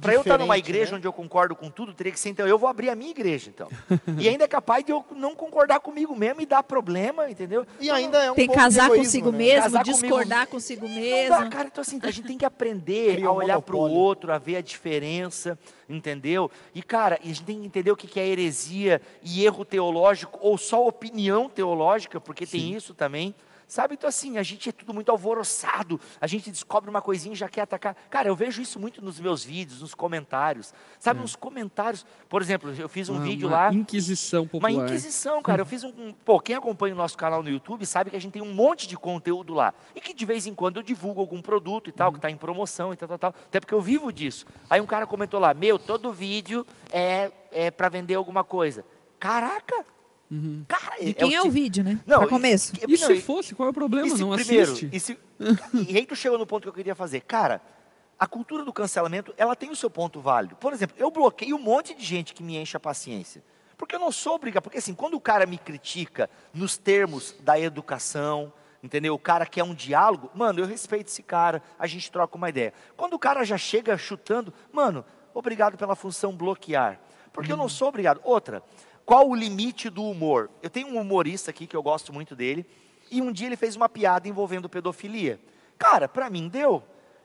para eu estar numa igreja né? onde eu concordo com tudo, teria que ser, então, eu vou abrir a minha igreja, então. e ainda é capaz de eu não concordar comigo mesmo e dar problema, entendeu? E ainda é um Tem que casar egoísmo, consigo né? mesmo, casar discordar comigo, consigo mesmo. Não dá, cara, então assim, a gente tem que aprender a olhar para o outro, a ver a diferença, entendeu? E, cara, a gente tem que entender o que é heresia e erro teológico, ou só opinião teológica, porque Sim. tem isso também. Sabe? Então, assim, a gente é tudo muito alvoroçado. A gente descobre uma coisinha e já quer atacar. Cara, eu vejo isso muito nos meus vídeos, nos comentários. Sabe, é. nos comentários. Por exemplo, eu fiz um uma, vídeo uma lá. Inquisição popular. Uma inquisição, cara. Eu fiz um, um. Pô, quem acompanha o nosso canal no YouTube sabe que a gente tem um monte de conteúdo lá. E que de vez em quando eu divulgo algum produto e tal, que está em promoção e tal, tal, tal. Até porque eu vivo disso. Aí um cara comentou lá: Meu, todo vídeo é, é para vender alguma coisa. Caraca! Uhum. Cara, de quem é, é o, vídeo, né? Não, pra começo. E, e se fosse, qual é o problema? Se, não primeiro, assiste. E, se, e aí tu chegou no ponto que eu queria fazer. Cara, a cultura do cancelamento, ela tem o seu ponto válido. Por exemplo, eu bloqueio um monte de gente que me enche a paciência. Porque eu não sou obrigado. Porque assim, quando o cara me critica nos termos da educação, entendeu? O cara quer um diálogo, mano, eu respeito esse cara, a gente troca uma ideia. Quando o cara já chega chutando, mano, obrigado pela função bloquear. Porque eu não sou obrigado. Outra, qual o limite do humor? Eu tenho um humorista aqui que eu gosto muito dele, e um dia ele fez uma piada envolvendo pedofilia. Cara, para mim deu.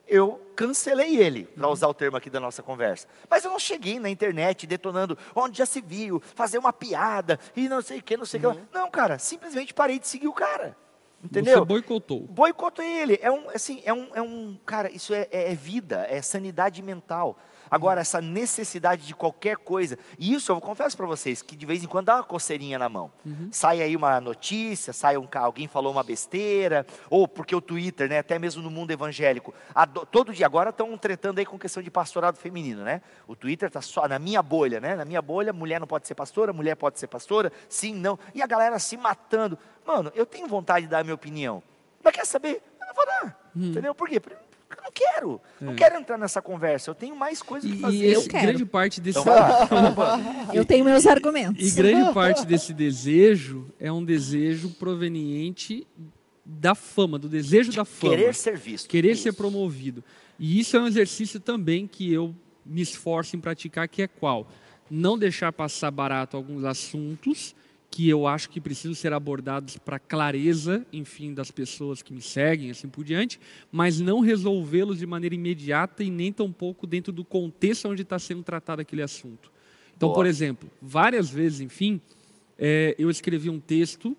Eu cancelei ele, para usar o termo aqui da nossa conversa. Mas eu não cheguei na internet detonando onde já se viu, fazer uma piada e não sei o que, não sei o uhum. que. Não, cara, simplesmente parei de seguir o cara. Entendeu? Você boicotou. Boicotou ele. É um, assim, é um, é um cara, isso é, é, é vida, é sanidade mental. Agora, essa necessidade de qualquer coisa, e isso eu confesso para vocês, que de vez em quando dá uma coceirinha na mão. Uhum. Sai aí uma notícia, sai um, alguém falou uma besteira, ou porque o Twitter, né, até mesmo no mundo evangélico, todo dia agora estão tretando aí com questão de pastorado feminino, né? O Twitter está só na minha bolha, né? Na minha bolha, mulher não pode ser pastora, mulher pode ser pastora, sim, não. E a galera se matando. Mano, eu tenho vontade de dar a minha opinião. Mas quer saber? Eu não vou dar. Hum. Entendeu? Por quê? Eu não quero. É. Não quero entrar nessa conversa. Eu tenho mais coisas para fazer. E eu quero. grande parte desse. Então, eu tenho meus argumentos. E grande parte desse desejo é um desejo proveniente da fama, do desejo De da fama. Querer ser visto. Querer isso. ser promovido. E isso é um exercício também que eu me esforço em praticar, que é qual? Não deixar passar barato alguns assuntos que eu acho que precisam ser abordados para clareza, enfim, das pessoas que me seguem, assim por diante, mas não resolvê-los de maneira imediata e nem tampouco dentro do contexto onde está sendo tratado aquele assunto. Então, Boa. por exemplo, várias vezes, enfim, é, eu escrevi um texto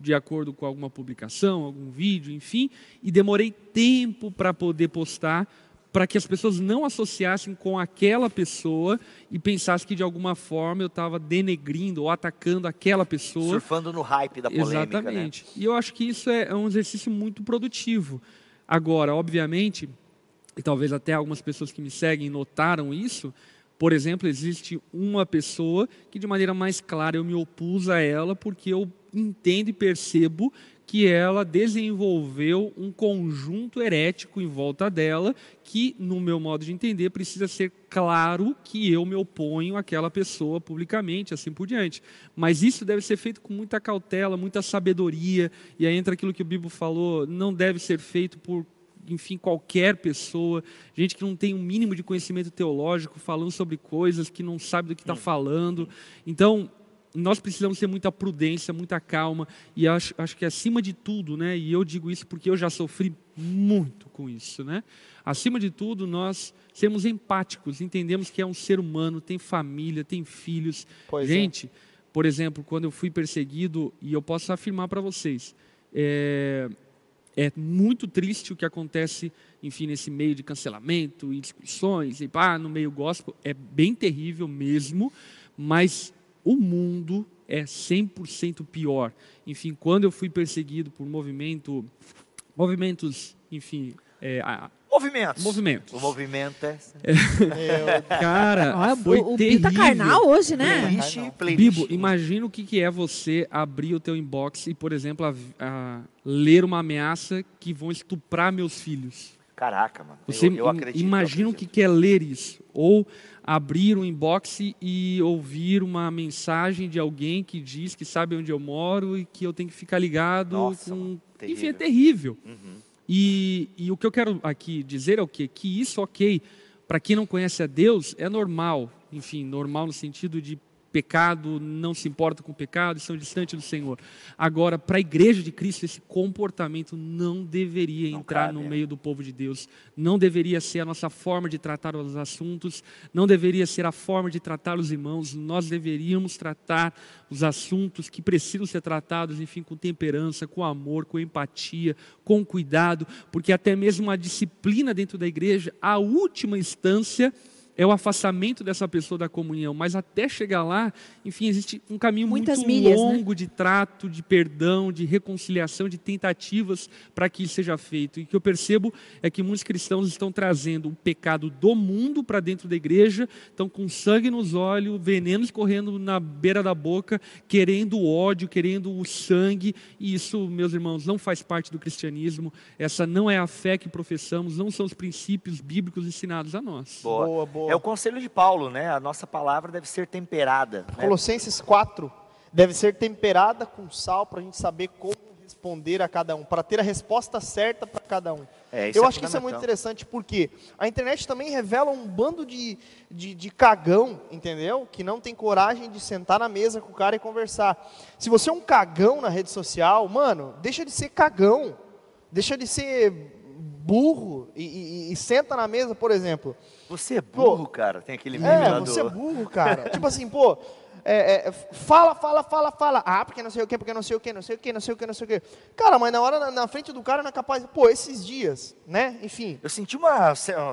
de acordo com alguma publicação, algum vídeo, enfim, e demorei tempo para poder postar para que as pessoas não associassem com aquela pessoa e pensassem que de alguma forma eu estava denegrindo ou atacando aquela pessoa. Surfando no hype da polêmica. Né? Exatamente. Né? E eu acho que isso é um exercício muito produtivo. Agora, obviamente, e talvez até algumas pessoas que me seguem notaram isso, por exemplo, existe uma pessoa que de maneira mais clara eu me opus a ela porque eu entendo e percebo que ela desenvolveu um conjunto herético em volta dela, que, no meu modo de entender, precisa ser claro que eu me oponho àquela pessoa publicamente, assim por diante. Mas isso deve ser feito com muita cautela, muita sabedoria, e aí entra aquilo que o Bíblia falou, não deve ser feito por enfim, qualquer pessoa, gente que não tem um mínimo de conhecimento teológico, falando sobre coisas que não sabe do que está hum. falando. Então, nós precisamos ter muita prudência, muita calma, e acho, acho que acima de tudo, né, e eu digo isso porque eu já sofri muito com isso, né? Acima de tudo, nós sermos empáticos, entendemos que é um ser humano, tem família, tem filhos. Pois é. Gente, é. por exemplo, quando eu fui perseguido, e eu posso afirmar para vocês, é, é muito triste o que acontece, enfim, nesse meio de cancelamento e discussões, e pá, no meio gospel, é bem terrível mesmo, mas o mundo é 100% pior. Enfim, quando eu fui perseguido por movimento, movimentos, enfim, é, a, Movimentos. Movimentos. O movimento é. é cara, ah, foi o, terrível. O carnal hoje, né? Playlist, playlist. Bibo, imagina o que, que é você abrir o teu inbox e, por exemplo, a, a, ler uma ameaça que vão estuprar meus filhos. Caraca, mano. Você eu, eu acredito, imagina o que, que é ler isso. Ou abrir um inbox e ouvir uma mensagem de alguém que diz que sabe onde eu moro e que eu tenho que ficar ligado Nossa, com. Terrível. Enfim, é terrível. Uhum. E, e, o que eu quero aqui dizer é o quê? Que isso, ok, para quem não conhece a Deus, é normal. Enfim, normal no sentido de pecado, não se importa com o pecado, estão distantes do Senhor. Agora, para a igreja de Cristo, esse comportamento não deveria não entrar cabe. no meio do povo de Deus, não deveria ser a nossa forma de tratar os assuntos, não deveria ser a forma de tratar os irmãos, nós deveríamos tratar os assuntos que precisam ser tratados, enfim, com temperança, com amor, com empatia, com cuidado, porque até mesmo a disciplina dentro da igreja, a última instância, é o afastamento dessa pessoa da comunhão, mas até chegar lá, enfim, existe um caminho Muitas muito milhas, né? longo né? de trato, de perdão, de reconciliação, de tentativas para que isso seja feito. E o que eu percebo é que muitos cristãos estão trazendo o pecado do mundo para dentro da igreja, estão com sangue nos olhos, veneno escorrendo na beira da boca, querendo o ódio, querendo o sangue, e isso, meus irmãos, não faz parte do cristianismo, essa não é a fé que professamos, não são os princípios bíblicos ensinados a nós. Boa, boa. boa. É o conselho de Paulo, né? A nossa palavra deve ser temperada. Né? Colossenses 4 deve ser temperada com sal para a gente saber como responder a cada um, para ter a resposta certa para cada um. É, Eu é acho que isso é muito interessante porque a internet também revela um bando de, de, de, cagão, entendeu? Que não tem coragem de sentar na mesa com o cara e conversar. Se você é um cagão na rede social, mano, deixa de ser cagão, deixa de ser burro e, e, e, senta na mesa, por exemplo. Você é burro, pô, cara. Tem aquele meme é, você é burro, cara. tipo assim, pô, é, é, fala, fala, fala, fala. Ah, porque não sei o que, porque não sei o que, não sei o que, não sei o que, não sei o que. Cara, mas na hora, na, na frente do cara, não é capaz. Pô, esses dias, né? Enfim. Eu senti uma.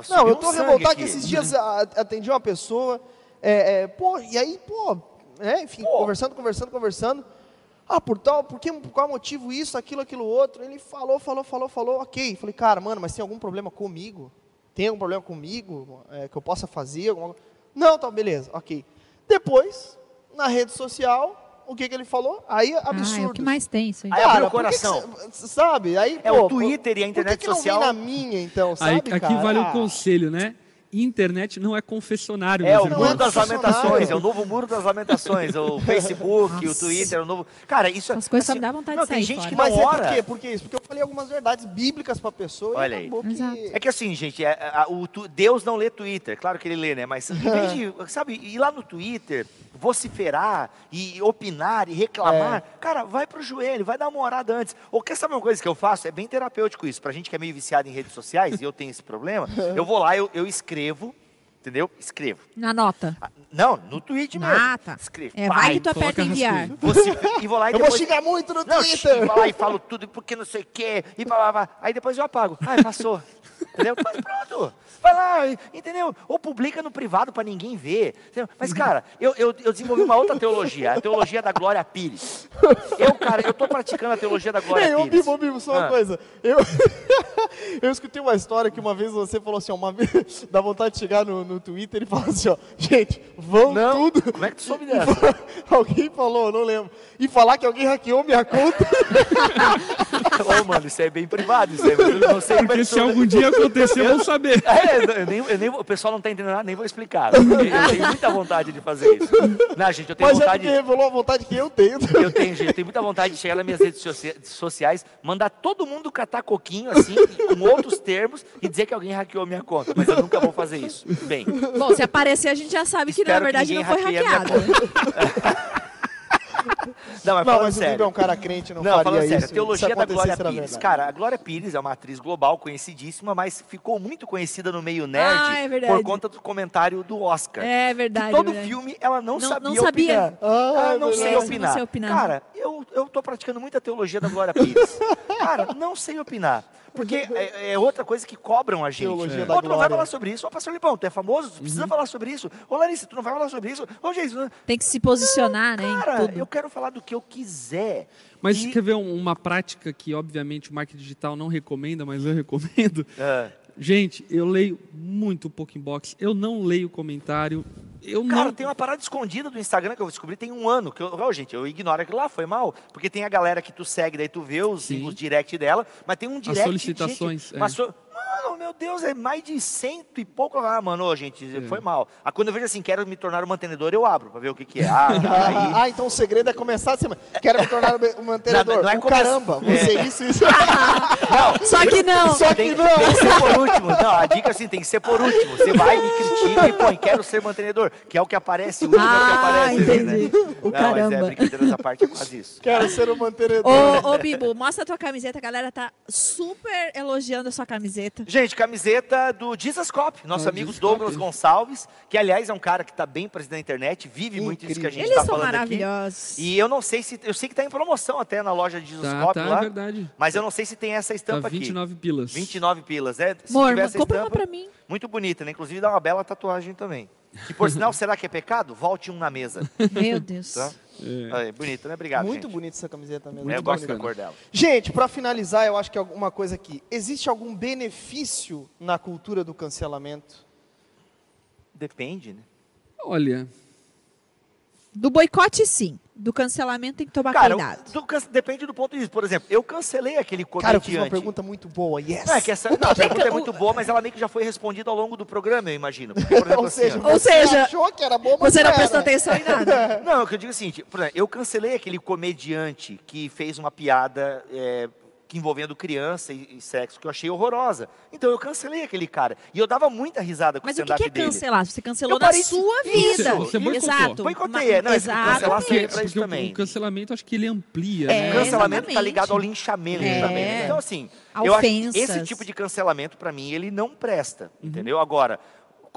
Não, eu tô um revoltado que esses dias atendi uma pessoa. É, é, pô, e aí, pô, né, enfim, pô. conversando, conversando, conversando. Ah, por tal, por, que, por qual motivo isso, aquilo, aquilo outro? Ele falou, falou, falou, falou, ok. Falei, cara, mano, mas tem algum problema comigo? Tem algum problema comigo é, que eu possa fazer? Alguma... Não, tá, beleza, ok. Depois, na rede social, o que, que ele falou? Aí, absurdo. Ah, é o que mais tem isso aí. Aí abriu o coração. Que que, sabe? Aí, é pô, o Twitter e a internet por que social. Que não na minha, então, sabe, aí, Aqui cara? vale ah. o conselho, né? Internet não é confessionário. É o muro é das lamentações, é o novo muro das lamentações, o Facebook, o Twitter, o novo. Cara, isso As coisas assim, só me dá vontade não, de sair. Tem gente fora. que não Mas ora. é por quê? Por que isso? Porque eu falei algumas verdades bíblicas para a pessoa Olha e acabou aí. que... É que assim, gente, é, a, o, tu, Deus não lê Twitter, claro que ele lê, né? Mas em vez de, sabe, ir lá no Twitter, vociferar e opinar e reclamar, é. cara, vai pro joelho, vai dar uma orada antes. Ou quer saber uma coisa que eu faço? É bem terapêutico isso. Pra gente que é meio viciado em redes sociais, e eu tenho esse problema, eu vou lá, eu, eu escrevo, Entendeu? Escrevo. Na nota? Ah, não, no tweet mesmo. Ah, tá. Escrevo. É, vai que tu aperta enviar. Você, e vou lá e eu depois... vou xingar muito no não, Twitter. Vou lá e falo tudo, porque não sei o quê, e blá, blá, blá. Aí depois eu apago. Ai, passou. entendeu? Mas pronto. Vai lá, entendeu? Ou publica no privado para ninguém ver. Entendeu? Mas, cara, eu, eu, eu, desenvolvi uma outra teologia, a teologia da Glória Pires. Eu, cara, eu tô praticando a teologia da Glória Ei, Pires. Ô, Bibo, Bibo, só uma ah. coisa. Eu, eu escutei uma história que uma vez você falou assim, ó, uma vez, dá vontade de chegar no, no Twitter e falar assim, ó, gente, vão não, tudo. Como é que tu soube dessa? alguém falou, não lembro. E falar que alguém hackeou minha conta. Ô, mano, isso é bem privado, isso é, não sei Porque se algum dia acontecer, eu vou saber. É, eu nem, eu nem, o pessoal não está entendendo nada, nem vou explicar. Eu tenho muita vontade de fazer isso. Não, gente, eu tenho Mas vontade. Mas é revelou a vontade que eu tenho. Eu tenho, gente, eu tenho muita vontade de chegar nas minhas redes sociais, mandar todo mundo catar coquinho, assim, com outros termos, e dizer que alguém hackeou minha conta. Mas eu nunca vou fazer isso. Bem. Bom, se aparecer, a gente já sabe que na verdade que não foi hackeado. Não, mas, não, mas sério. o Bibo é um cara crente, não, não faria falando sério, isso. A teologia da Glória Pires. Cara, a Glória Pires é uma atriz global conhecidíssima, mas ficou muito conhecida no meio nerd ah, é por conta do comentário do Oscar. É verdade. Que todo verdade. filme ela não, não sabia não sabia. opinar. Ah, não, sei opinar. não sei opinar. Cara, eu, eu tô praticando muita teologia da Glória Pires. cara, não sei opinar. Porque é, é, outra coisa que cobram a gente. Teologia é. da Ô, tu não vai falar sobre isso. Ô, pastor Lipão, tu é famoso? Tu precisa uhum. falar sobre isso. Ô, Larissa, tu não vai falar sobre isso. Ô, Jesus. Tem que se posicionar, não, né? Cara, eu quero falar do que eu quiser. Mas e... quer ver uma prática que, obviamente, o marketing digital não recomenda, mas eu recomendo? É. Gente, eu leio muito pouco inbox. Eu não leio comentário. Eu Cara, não... tem uma parada escondida do Instagram que eu descobri tem um ano. Que eu, oh, gente, eu ignoro aquilo lá, foi mal. Porque tem a galera que tu segue, daí tu vê os, os direct dela, mas tem um direct. As solicitações. De gente, é. so... Mano, meu Deus, é mais de cento e pouco. Ah, mano, gente, é. foi mal. Ah, quando eu vejo assim, quero me tornar um mantenedor, eu abro pra ver o que, que é. Ah, aí... ah, então o segredo é começar assim, quero me tornar um mantenedor. Não, não é oh, Caramba, você é. isso, isso. não, só que não. Só tem, que não. Tem que ser por último. Não, a dica assim, tem que ser por último. Você vai, me critica e põe, quero ser mantenedor, que é o que aparece, o último ah, é o que aparece. Entendi. Né? O não, caramba. mas é, brincadeira parte é quase isso. Quero ser um mantenedor. Ô, ô, Bibo, mostra a tua camiseta, a galera tá super elogiando a sua camiseta. Gente, camiseta do Jesus Cop, nosso ah, amigo Douglas Cop. Gonçalves, que aliás é um cara que está bem presente na internet, vive Incrível. muito isso que a gente está falando maravilhosos. aqui. E eu não sei se, eu sei que está em promoção até na loja de Jesus tá, Cop tá, lá, é verdade. mas eu não sei se tem essa estampa tá 29 aqui. pilas. 29 pilas, é. Se Amor, tiver essa compra estampa, uma pra mim. Muito bonita, né? Inclusive dá uma bela tatuagem também. Que por sinal, será que é pecado? Volte um na mesa. Meu Deus. Tá? É. É, bonito, né? Obrigado. Muito gente. bonita essa camiseta mesmo. É, eu gosto da cor dela. Gente, para finalizar, eu acho que alguma coisa aqui. Existe algum benefício na cultura do cancelamento? Depende, né? Olha. Do boicote, sim. Do cancelamento tem que tomar Cara, cuidado. Do, depende do ponto de vista. Por exemplo, eu cancelei aquele comediante. Cara, eu fiz uma pergunta muito boa, yes. Não, é que essa, não, a pergunta é muito boa, mas ela meio que já foi respondida ao longo do programa, eu imagino. Porque, por exemplo, ou assim, seja, ó, ou seja, achou que era boa, mas você não era. prestou atenção em nada. Não, o que eu digo é o seguinte, por exemplo, eu cancelei aquele comediante que fez uma piada é, que envolvendo criança e, e, sexo, que eu achei horrorosa. Então eu cancelei aquele cara. E eu dava muita risada com Mas o stand-up dele. Mas o que é cancelar? Você cancelou eu na sua vida. Você, você Exato. Boicotei, é. Não, Exato. cancelar porque, pra isso também. O cancelamento acho que ele amplia, é, né? O cancelamento está ligado ao linchamento É. também. Então assim, A eu acho ofensas. esse tipo de cancelamento para mim ele não presta, Uhum. entendeu? Agora,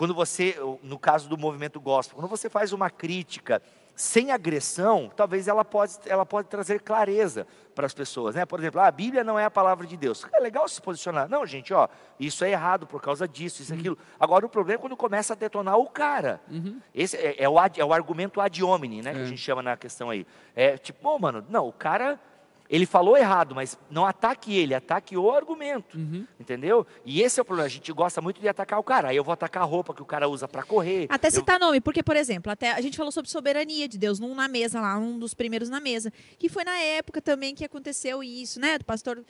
quando você, no caso do movimento gospel, quando você faz uma crítica sem agressão, talvez ela pode, ela pode trazer clareza para as pessoas, né? Por exemplo, ah, a Bíblia não é a palavra de Deus. É legal se posicionar. Não, gente, ó, isso é errado por causa disso, isso, uhum. aquilo. Agora o problema é quando começa a detonar o cara. Uhum. Esse é, é, o, é o argumento ad hominem, né? É. Que a é. gente chama na questão aí. É tipo, oh, mano, não, o cara ele falou errado, mas não ataque ele, ataque o argumento. Uhum. Entendeu? E esse é o problema. A gente gosta muito de atacar o cara. Aí eu vou atacar a roupa que o cara usa para correr. Até citar eu... nome, porque, por exemplo, até a gente falou sobre soberania de Deus num na mesa lá, um dos primeiros na mesa. Que foi na época também que aconteceu isso, né? Do pastor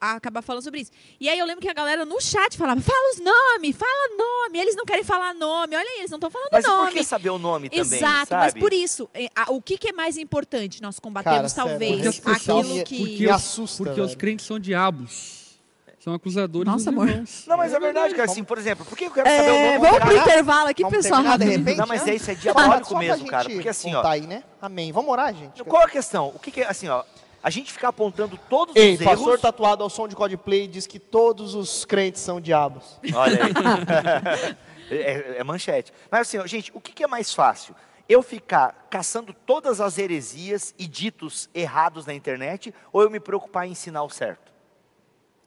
acabar falando sobre isso. E aí eu lembro que a galera no chat falava, fala os nomes, fala nome. Eles não querem falar nome. Olha aí, eles não estão falando mas nome. Mas por que saber o nome também, Exato, sabe? mas por isso, é, o que, que é mais importante nós combatemos, Cara, talvez, aquilo que... Porque, assusta, porque os crentes são diabos. São acusadores Nossa, amor. Irmãos. Não, mas é verdade, cara. Assim, por exemplo, por que eu quero saber é, o nome? Vamos pro intervalo aqui, vamos pessoal. de repente, não, mas é isso é diabólico mesmo, cara. Porque assim, ó. Aí, né? Amém. Vamos orar, gente. Qual a questão? O que, que é assim, ó? A gente ficar apontando todos Ei, os erros... pastor tatuado ao som de Coldplay diz que todos os crentes são diabos. Olha aí. é, é, manchete. Mas assim, gente, o que, que é mais fácil? Eu ficar caçando todas as heresias e ditos errados na internet ou eu me preocupar em ensinar o certo?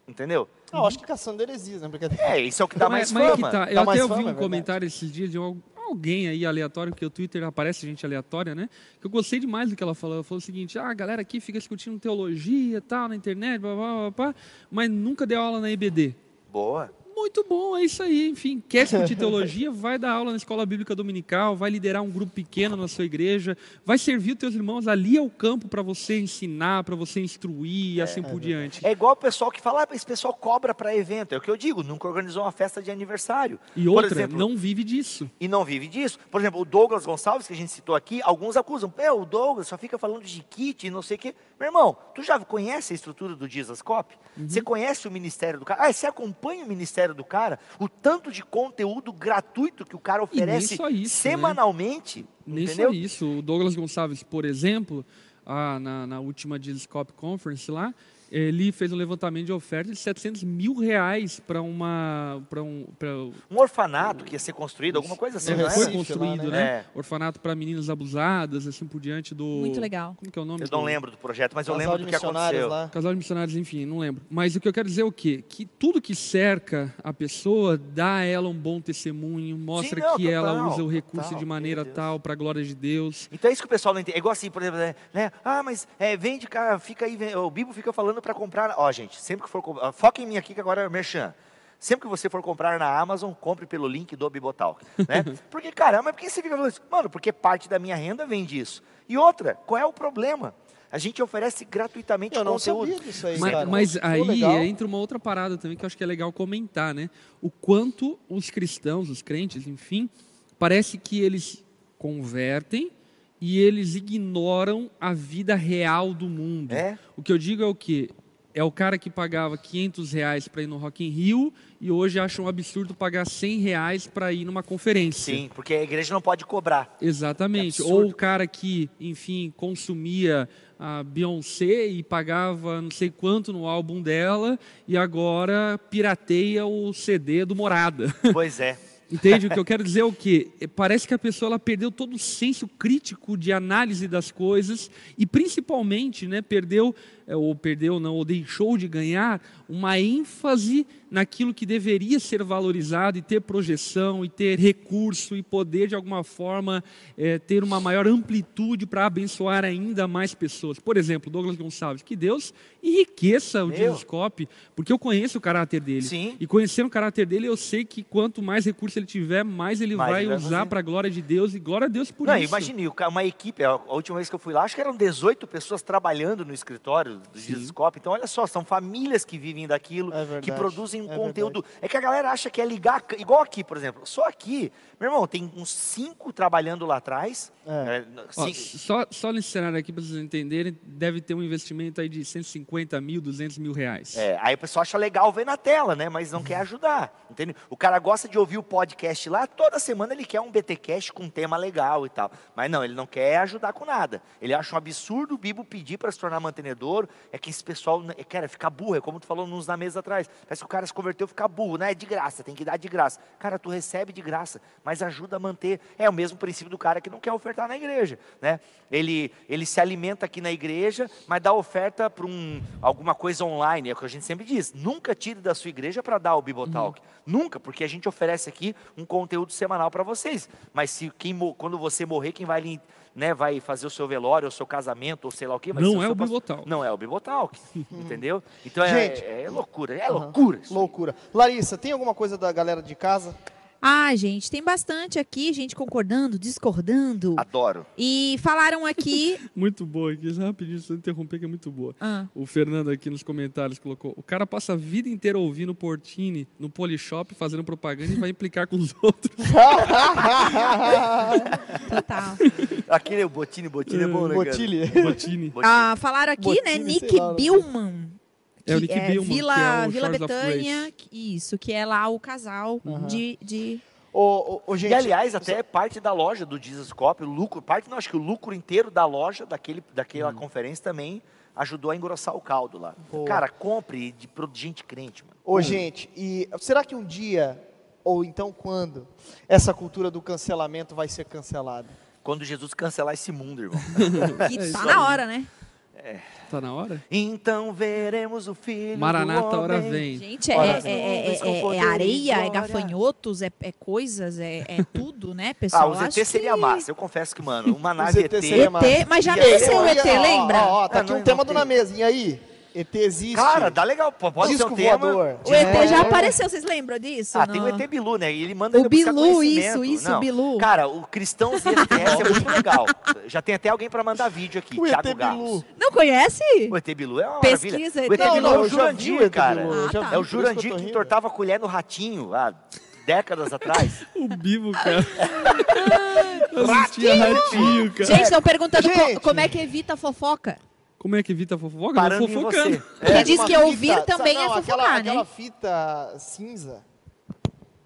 Entendeu? Não, acho que caçando heresias, né? Porque... É, isso é o que dá mais mas, fama. É tá. Eu até ouvi um é comentário esses dias de alguém aí aleatório, porque o Twitter aparece gente aleatória, né? Que eu gostei demais do que ela falou. Ela falou o seguinte: ah, a galera aqui fica discutindo teologia tal, na internet, blá, blá, blá, blá, mas nunca deu aula na EBD. Boa muito bom, é isso aí. Enfim, quer discutir teologia, vai dar aula na escola bíblica dominical, vai liderar um grupo pequeno na sua igreja, vai servir os teus irmãos ali ao campo para você ensinar, para você instruir e é, assim por diante. É igual o pessoal que fala, ah, esse pessoal cobra para evento. É o que eu digo, nunca organizou uma festa de aniversário. E outra, exemplo, não vive disso. E não vive disso. Por exemplo, o Douglas Gonçalves, que a gente citou aqui, alguns acusam, é, o Douglas só fica falando de kit e não sei o quê. Meu irmão, tu já conhece a estrutura do Jesus Cop? Uhum. Você conhece o ministério do cara? Ah, você acompanha o ministério do cara? O tanto de conteúdo gratuito que o cara oferece isso, né? semanalmente. Né? Nem entendeu? só isso. O Douglas Gonçalves, por exemplo, ah, na, na última Jesus Cop Conference lá, ele fez um levantamento de oferta de 700 mil reais para uma para um pra, um orfanato que ia ser construído alguma coisa assim é, não é? foi construído lá, né, né? É. orfanato para meninas abusadas assim por diante do muito legal como que é o nome eu não lembro do projeto mas Casal eu lembro do que aconteceu lá. casal de missionários enfim não lembro mas o que eu quero dizer é o quê que tudo que cerca a pessoa dá a ela um bom testemunho mostra Sim, não, que total, ela usa o recurso total, de maneira tal para a glória de Deus então é isso que o pessoal não entende é igual assim por exemplo né, ah mas é, vende fica aí o Bibo fica falando para comprar ó gente, sempre que for. Foca em mim aqui que agora é merchan. Sempre que você for comprar na Amazon, compre pelo link do Bibotalk. Né? Porque, caramba, por que você fica falando isso? Mano, porque parte da minha renda vem disso. E outra, qual é o problema? A gente oferece gratuitamente eu não conteúdo. Sabia disso aí, mas, cara. mas aí entra uma outra parada também que eu acho que é legal comentar, né? O quanto os cristãos, os crentes, enfim, parece que eles convertem e eles ignoram a vida real do mundo. É? O que eu digo é o que é o cara que pagava 500 reais para ir no Rock in Rio e hoje acha um absurdo pagar 100 reais para ir numa conferência. Sim, porque a igreja não pode cobrar. Exatamente. É Ou o cara que, enfim, consumia a Beyoncé e pagava não sei quanto no álbum dela e agora pirateia o CD do Morada. Pois é. Entende? o que eu quero dizer é o quê? Parece que a pessoa ela perdeu todo o senso crítico de análise das coisas e principalmente, né, perdeu é, ou perdeu não, ou deixou de ganhar uma ênfase naquilo que deveria ser valorizado e ter projeção e ter recurso e poder de alguma forma é, ter uma maior amplitude para abençoar ainda mais pessoas. Por exemplo, Douglas Gonçalves, que Deus enriqueça o Discoscope, porque eu conheço o caráter dele. Sim. E conhecendo o caráter dele, eu sei que quanto mais recurso ele tiver, mais ele mais vai usar para a glória de Deus e glória a Deus por não, isso. Imagine, uma equipe, a última vez que eu fui lá, acho que eram 18 pessoas trabalhando no escritório do Jesuscope. Então, olha só, são famílias que vivem daquilo, é que produzem um é conteúdo. Verdade. É que a galera acha que é ligar, igual aqui, por exemplo. Só aqui, meu irmão, tem uns cinco trabalhando lá atrás. É. É, Ó, só, só nesse cenário aqui, para vocês entenderem, deve ter um investimento aí de 150 mil, 200 mil reais. É, aí o pessoal acha legal ver na tela, né? Mas não quer ajudar, entende? O cara gosta de ouvir o podcast lá, toda semana ele quer um BTcast com um tema legal e tal. Mas não, ele não quer ajudar com nada. Ele acha um absurdo o Bibo pedir para se tornar mantenedor ouro. É que esse pessoal, né, cara, fica burro, é como tu falou nos na mesa atrás. Parece que o cara se converteu, fica burro, né? É de graça, tem que dar de graça. Cara, tu recebe de graça, mas ajuda a manter. É o mesmo princípio do cara que não quer ofertar na igreja, né? Ele, ele se alimenta aqui na igreja, mas dá oferta para um, alguma coisa online, é o que a gente sempre diz. Nunca tire da sua igreja para dar o Bibotalk. Uhum. Nunca, porque a gente oferece aqui um conteúdo semanal para vocês. Mas se quem, quando você morrer, quem vai lhe né, vai fazer o seu velório, o seu casamento, ou sei lá o quê. Não é o Bibotalk. Não é o Bibotalk, entendeu? Então é, Gente, é, é loucura, é loucura. Loucura. Larissa, tem alguma coisa da galera de casa? Ah, gente, tem bastante aqui, gente concordando, discordando. Adoro. E falaram aqui. muito boa aqui, rapidinho, só interromper, que é muito boa. Ah. O Fernando aqui nos comentários colocou: o cara passa a vida inteira ouvindo Portini no Polishop, fazendo propaganda e vai implicar com os outros. Total. Aquele é o Botini, Botini é bom, né? Botini. Botini. Ah, falaram aqui, Botini, né? Nick lá, Billman é o Nick é, Billman, Vila, é Vila Betânia, isso, que é lá o casal uhum. de... de... O, o, o, gente, e aliás, até parte da loja do Dizascope, o lucro, parte não, acho que o lucro inteiro da loja daquele, daquela hum. conferência também ajudou a engrossar o caldo lá. Boa. Cara, compre de, de gente crente, mano. Ô, hum. gente, e será que um dia, ou então quando, essa cultura do cancelamento vai ser cancelada? Quando Jesus cancelar esse mundo, irmão. e tá na hora, né? É. Tá na hora? Então veremos o filho. Maranata, hora vem. Gente, é, é, é, é areia, é gafanhotos, é, coisas, é, tudo, né, pessoal? Ah, o ZT seria que... massa. Eu confesso que, mano, uma nave ET. ET, mas já nasceu o ET, lembra? Ó, ó, tá aqui um tema do Na Mesa. E aí? ET existe. Cara, dá legal. Pode Disco ser um tema. Voador. O ET já apareceu, vocês lembram disso? Ah, não? tem o ET Bilu, né? E ele manda O Bilu, isso, isso, não. Bilu. Cara, o Cristãos e ETS é muito legal. Já tem até alguém para mandar vídeo aqui, o Thiago ET Bilu. Não conhece? O ET Bilu é uma Pesquisa maravilha. O ET não, Bilu não, é o Jurandir, cara. Ah, tá. É o Jurandir que entortava a colher no ratinho, lá, décadas atrás. o Bibo, cara. ratinho. ratinho, cara. Gente, estão perguntando como é que evita fofoca. Como é que evita fofoca? Parando não fofocando. Você. É, diz que ouvir também não, é fofocar, aquela, né? Aquela fita cinza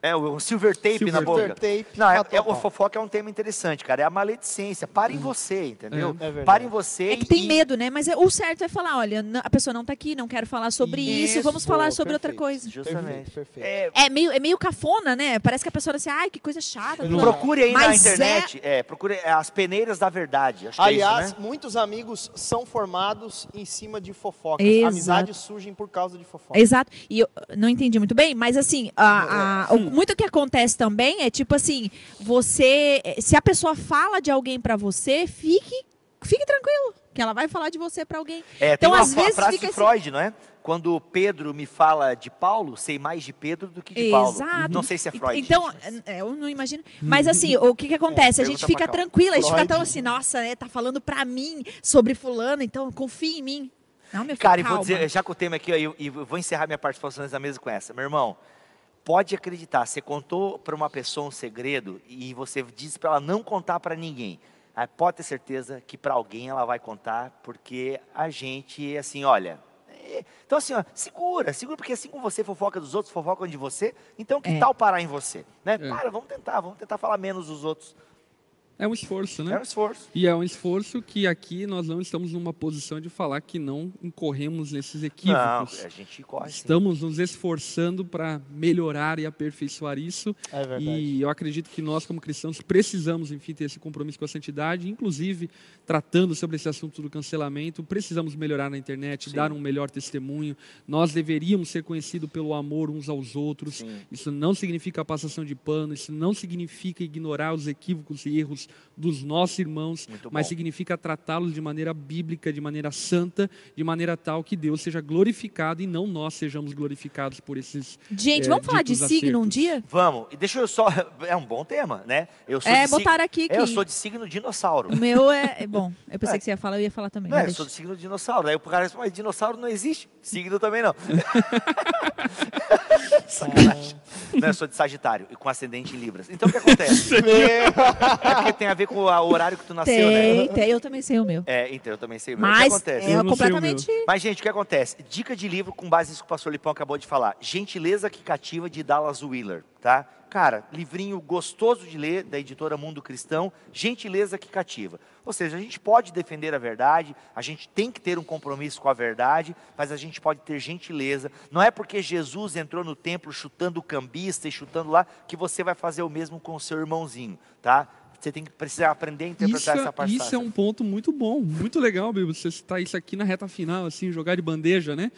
é, o silver tape silver na boca. Tape, não, é, é, o fofoca é um tema interessante, cara. É a maledicência. Para em hum. você, entendeu? É, é Para em você. É que tem medo, né? Mas é, o certo é falar, olha, a pessoa não está aqui, não quero falar sobre isso, isso vamos falar sobre perfeito, outra coisa. Justamente. Perfeito, é, é, meio, é meio cafona, né? Parece que a pessoa assim, ai, que coisa chata. Não. Procure aí na internet, é... procure as peneiras da verdade. Aliás, isso, né? muitos amigos são formados em cima de fofocas. Exato. Amizades surgem por causa de fofoca. Exato. E eu não entendi muito bem, mas assim, a, a, muito que acontece também é tipo assim, você, se a pessoa fala de alguém para você, fique, fique tranquilo, que ela vai falar de você para alguém. É, então às vezes frase fica de assim, Freud, não é? Quando Pedro me fala de Paulo, sei mais de Pedro do que de Exato. Paulo. Não sei se é Freud. Então, mas... eu não imagino. Mas assim, o que que acontece? É, a gente fica tranquila, a gente fica tão assim, nossa, né, tá falando para mim sobre fulano, então confia em mim. Não, meu filho, Cara, e vou dizer, já que o tema aqui, eu, eu vou encerrar minha participação nessa mesa com essa. Meu irmão, pode acreditar, você contou para uma pessoa um segredo e você disse para ela não contar para ninguém. Aí pode ter certeza que para alguém ela vai contar, porque a gente, assim, olha. É, então, assim, ó, segura, segura, porque assim como você fofoca dos outros, fofocam de você, então que é. tal parar em você? Né? É. Para, vamos tentar, vamos tentar falar menos dos outros. É um esforço, né? É um esforço. E é um esforço que aqui nós não estamos numa posição de falar que não incorremos nesses equívocos. Não, a gente corre. Estamos sim. nos esforçando para melhorar e aperfeiçoar isso. É verdade. E eu acredito que nós, como cristãos, precisamos, enfim, ter esse compromisso com a santidade, inclusive tratando sobre esse assunto do cancelamento. Precisamos melhorar na internet, sim. dar um melhor testemunho. Nós deveríamos ser conhecidos pelo amor uns aos outros. Sim. Isso não significa passação de pano, isso não significa ignorar os equívocos e erros dos nossos irmãos, mas significa tratá-los de maneira bíblica, de maneira santa, de maneira tal que Deus seja glorificado e não nós sejamos glorificados por esses. Gente, é, vamos falar de signo acertos. um dia? Vamos. E deixa eu só. É um bom tema, né? Eu sou é, botar aqui. Que... É, eu sou de signo dinossauro. O meu é. é bom, eu pensei é. que você ia falar, eu ia falar também. Não, eu sou de signo dinossauro. Aí o cara diz, mas dinossauro não existe. Signo também não. não, eu sou de Sagitário e com ascendente em Libras. Então o que acontece? é porque tem a ver com o horário que tu nasceu, tem, né? Tem, eu também sei o meu. É, então eu também sei o meu. Mas, o que acontece? É completamente... Mas, gente, o que acontece? Dica de livro com base nisso que o pastor Lipão acabou de falar. Gentileza que cativa de Dallas Wheeler, tá? Cara, livrinho gostoso de ler, da editora Mundo Cristão, Gentileza que Cativa. Ou seja, a gente pode defender a verdade, a gente tem que ter um compromisso com a verdade, mas a gente pode ter gentileza. Não é porque Jesus entrou no templo chutando o cambista e chutando lá, que você vai fazer o mesmo com o seu irmãozinho, tá? Você tem que precisar aprender a interpretar isso, essa passagem. Isso é um ponto muito bom, muito legal, Bíblia, você citar isso aqui na reta final, assim, jogar de bandeja, né?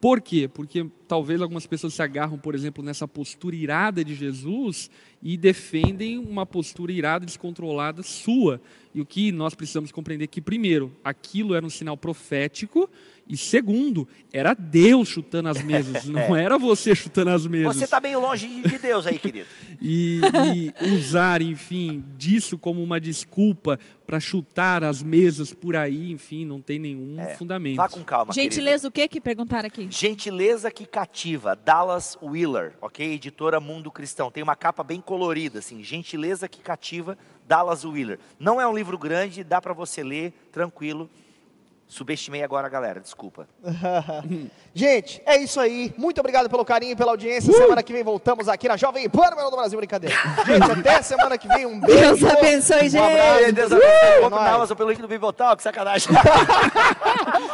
Por quê? Porque talvez algumas pessoas se agarram, por exemplo, nessa postura irada de Jesus e defendem uma postura irada, descontrolada sua. E o que nós precisamos compreender é que, primeiro, aquilo era um sinal profético e segundo, era Deus chutando as mesas, não era você chutando as mesas. Você está meio longe de Deus aí, querido. e, e, usar, enfim, disso como uma desculpa para chutar as mesas por aí, enfim, não tem nenhum é, fundamento. Vá com calma, Gentileza querido. o que que perguntaram aqui? Gentileza que cativa, Dallas Wheeler, ok? Editora Mundo Cristão. Tem uma capa bem colorida, assim, Gentileza que cativa, Dallas Wheeler. Não é um livro grande, dá para você ler tranquilo Subestimei agora a galera, desculpa. Gente, é isso aí. Muito obrigado pelo carinho e pela audiência. Uh! Semana que vem voltamos aqui na Jovem Pan do Brasil Brincadeira. Gente, até semana que vem. Um beijo. Deus abençoe, gente. Um abraço. Deus abençoe. Uh! Compre na Amazon pelo link do Bibotal, que sacanagem.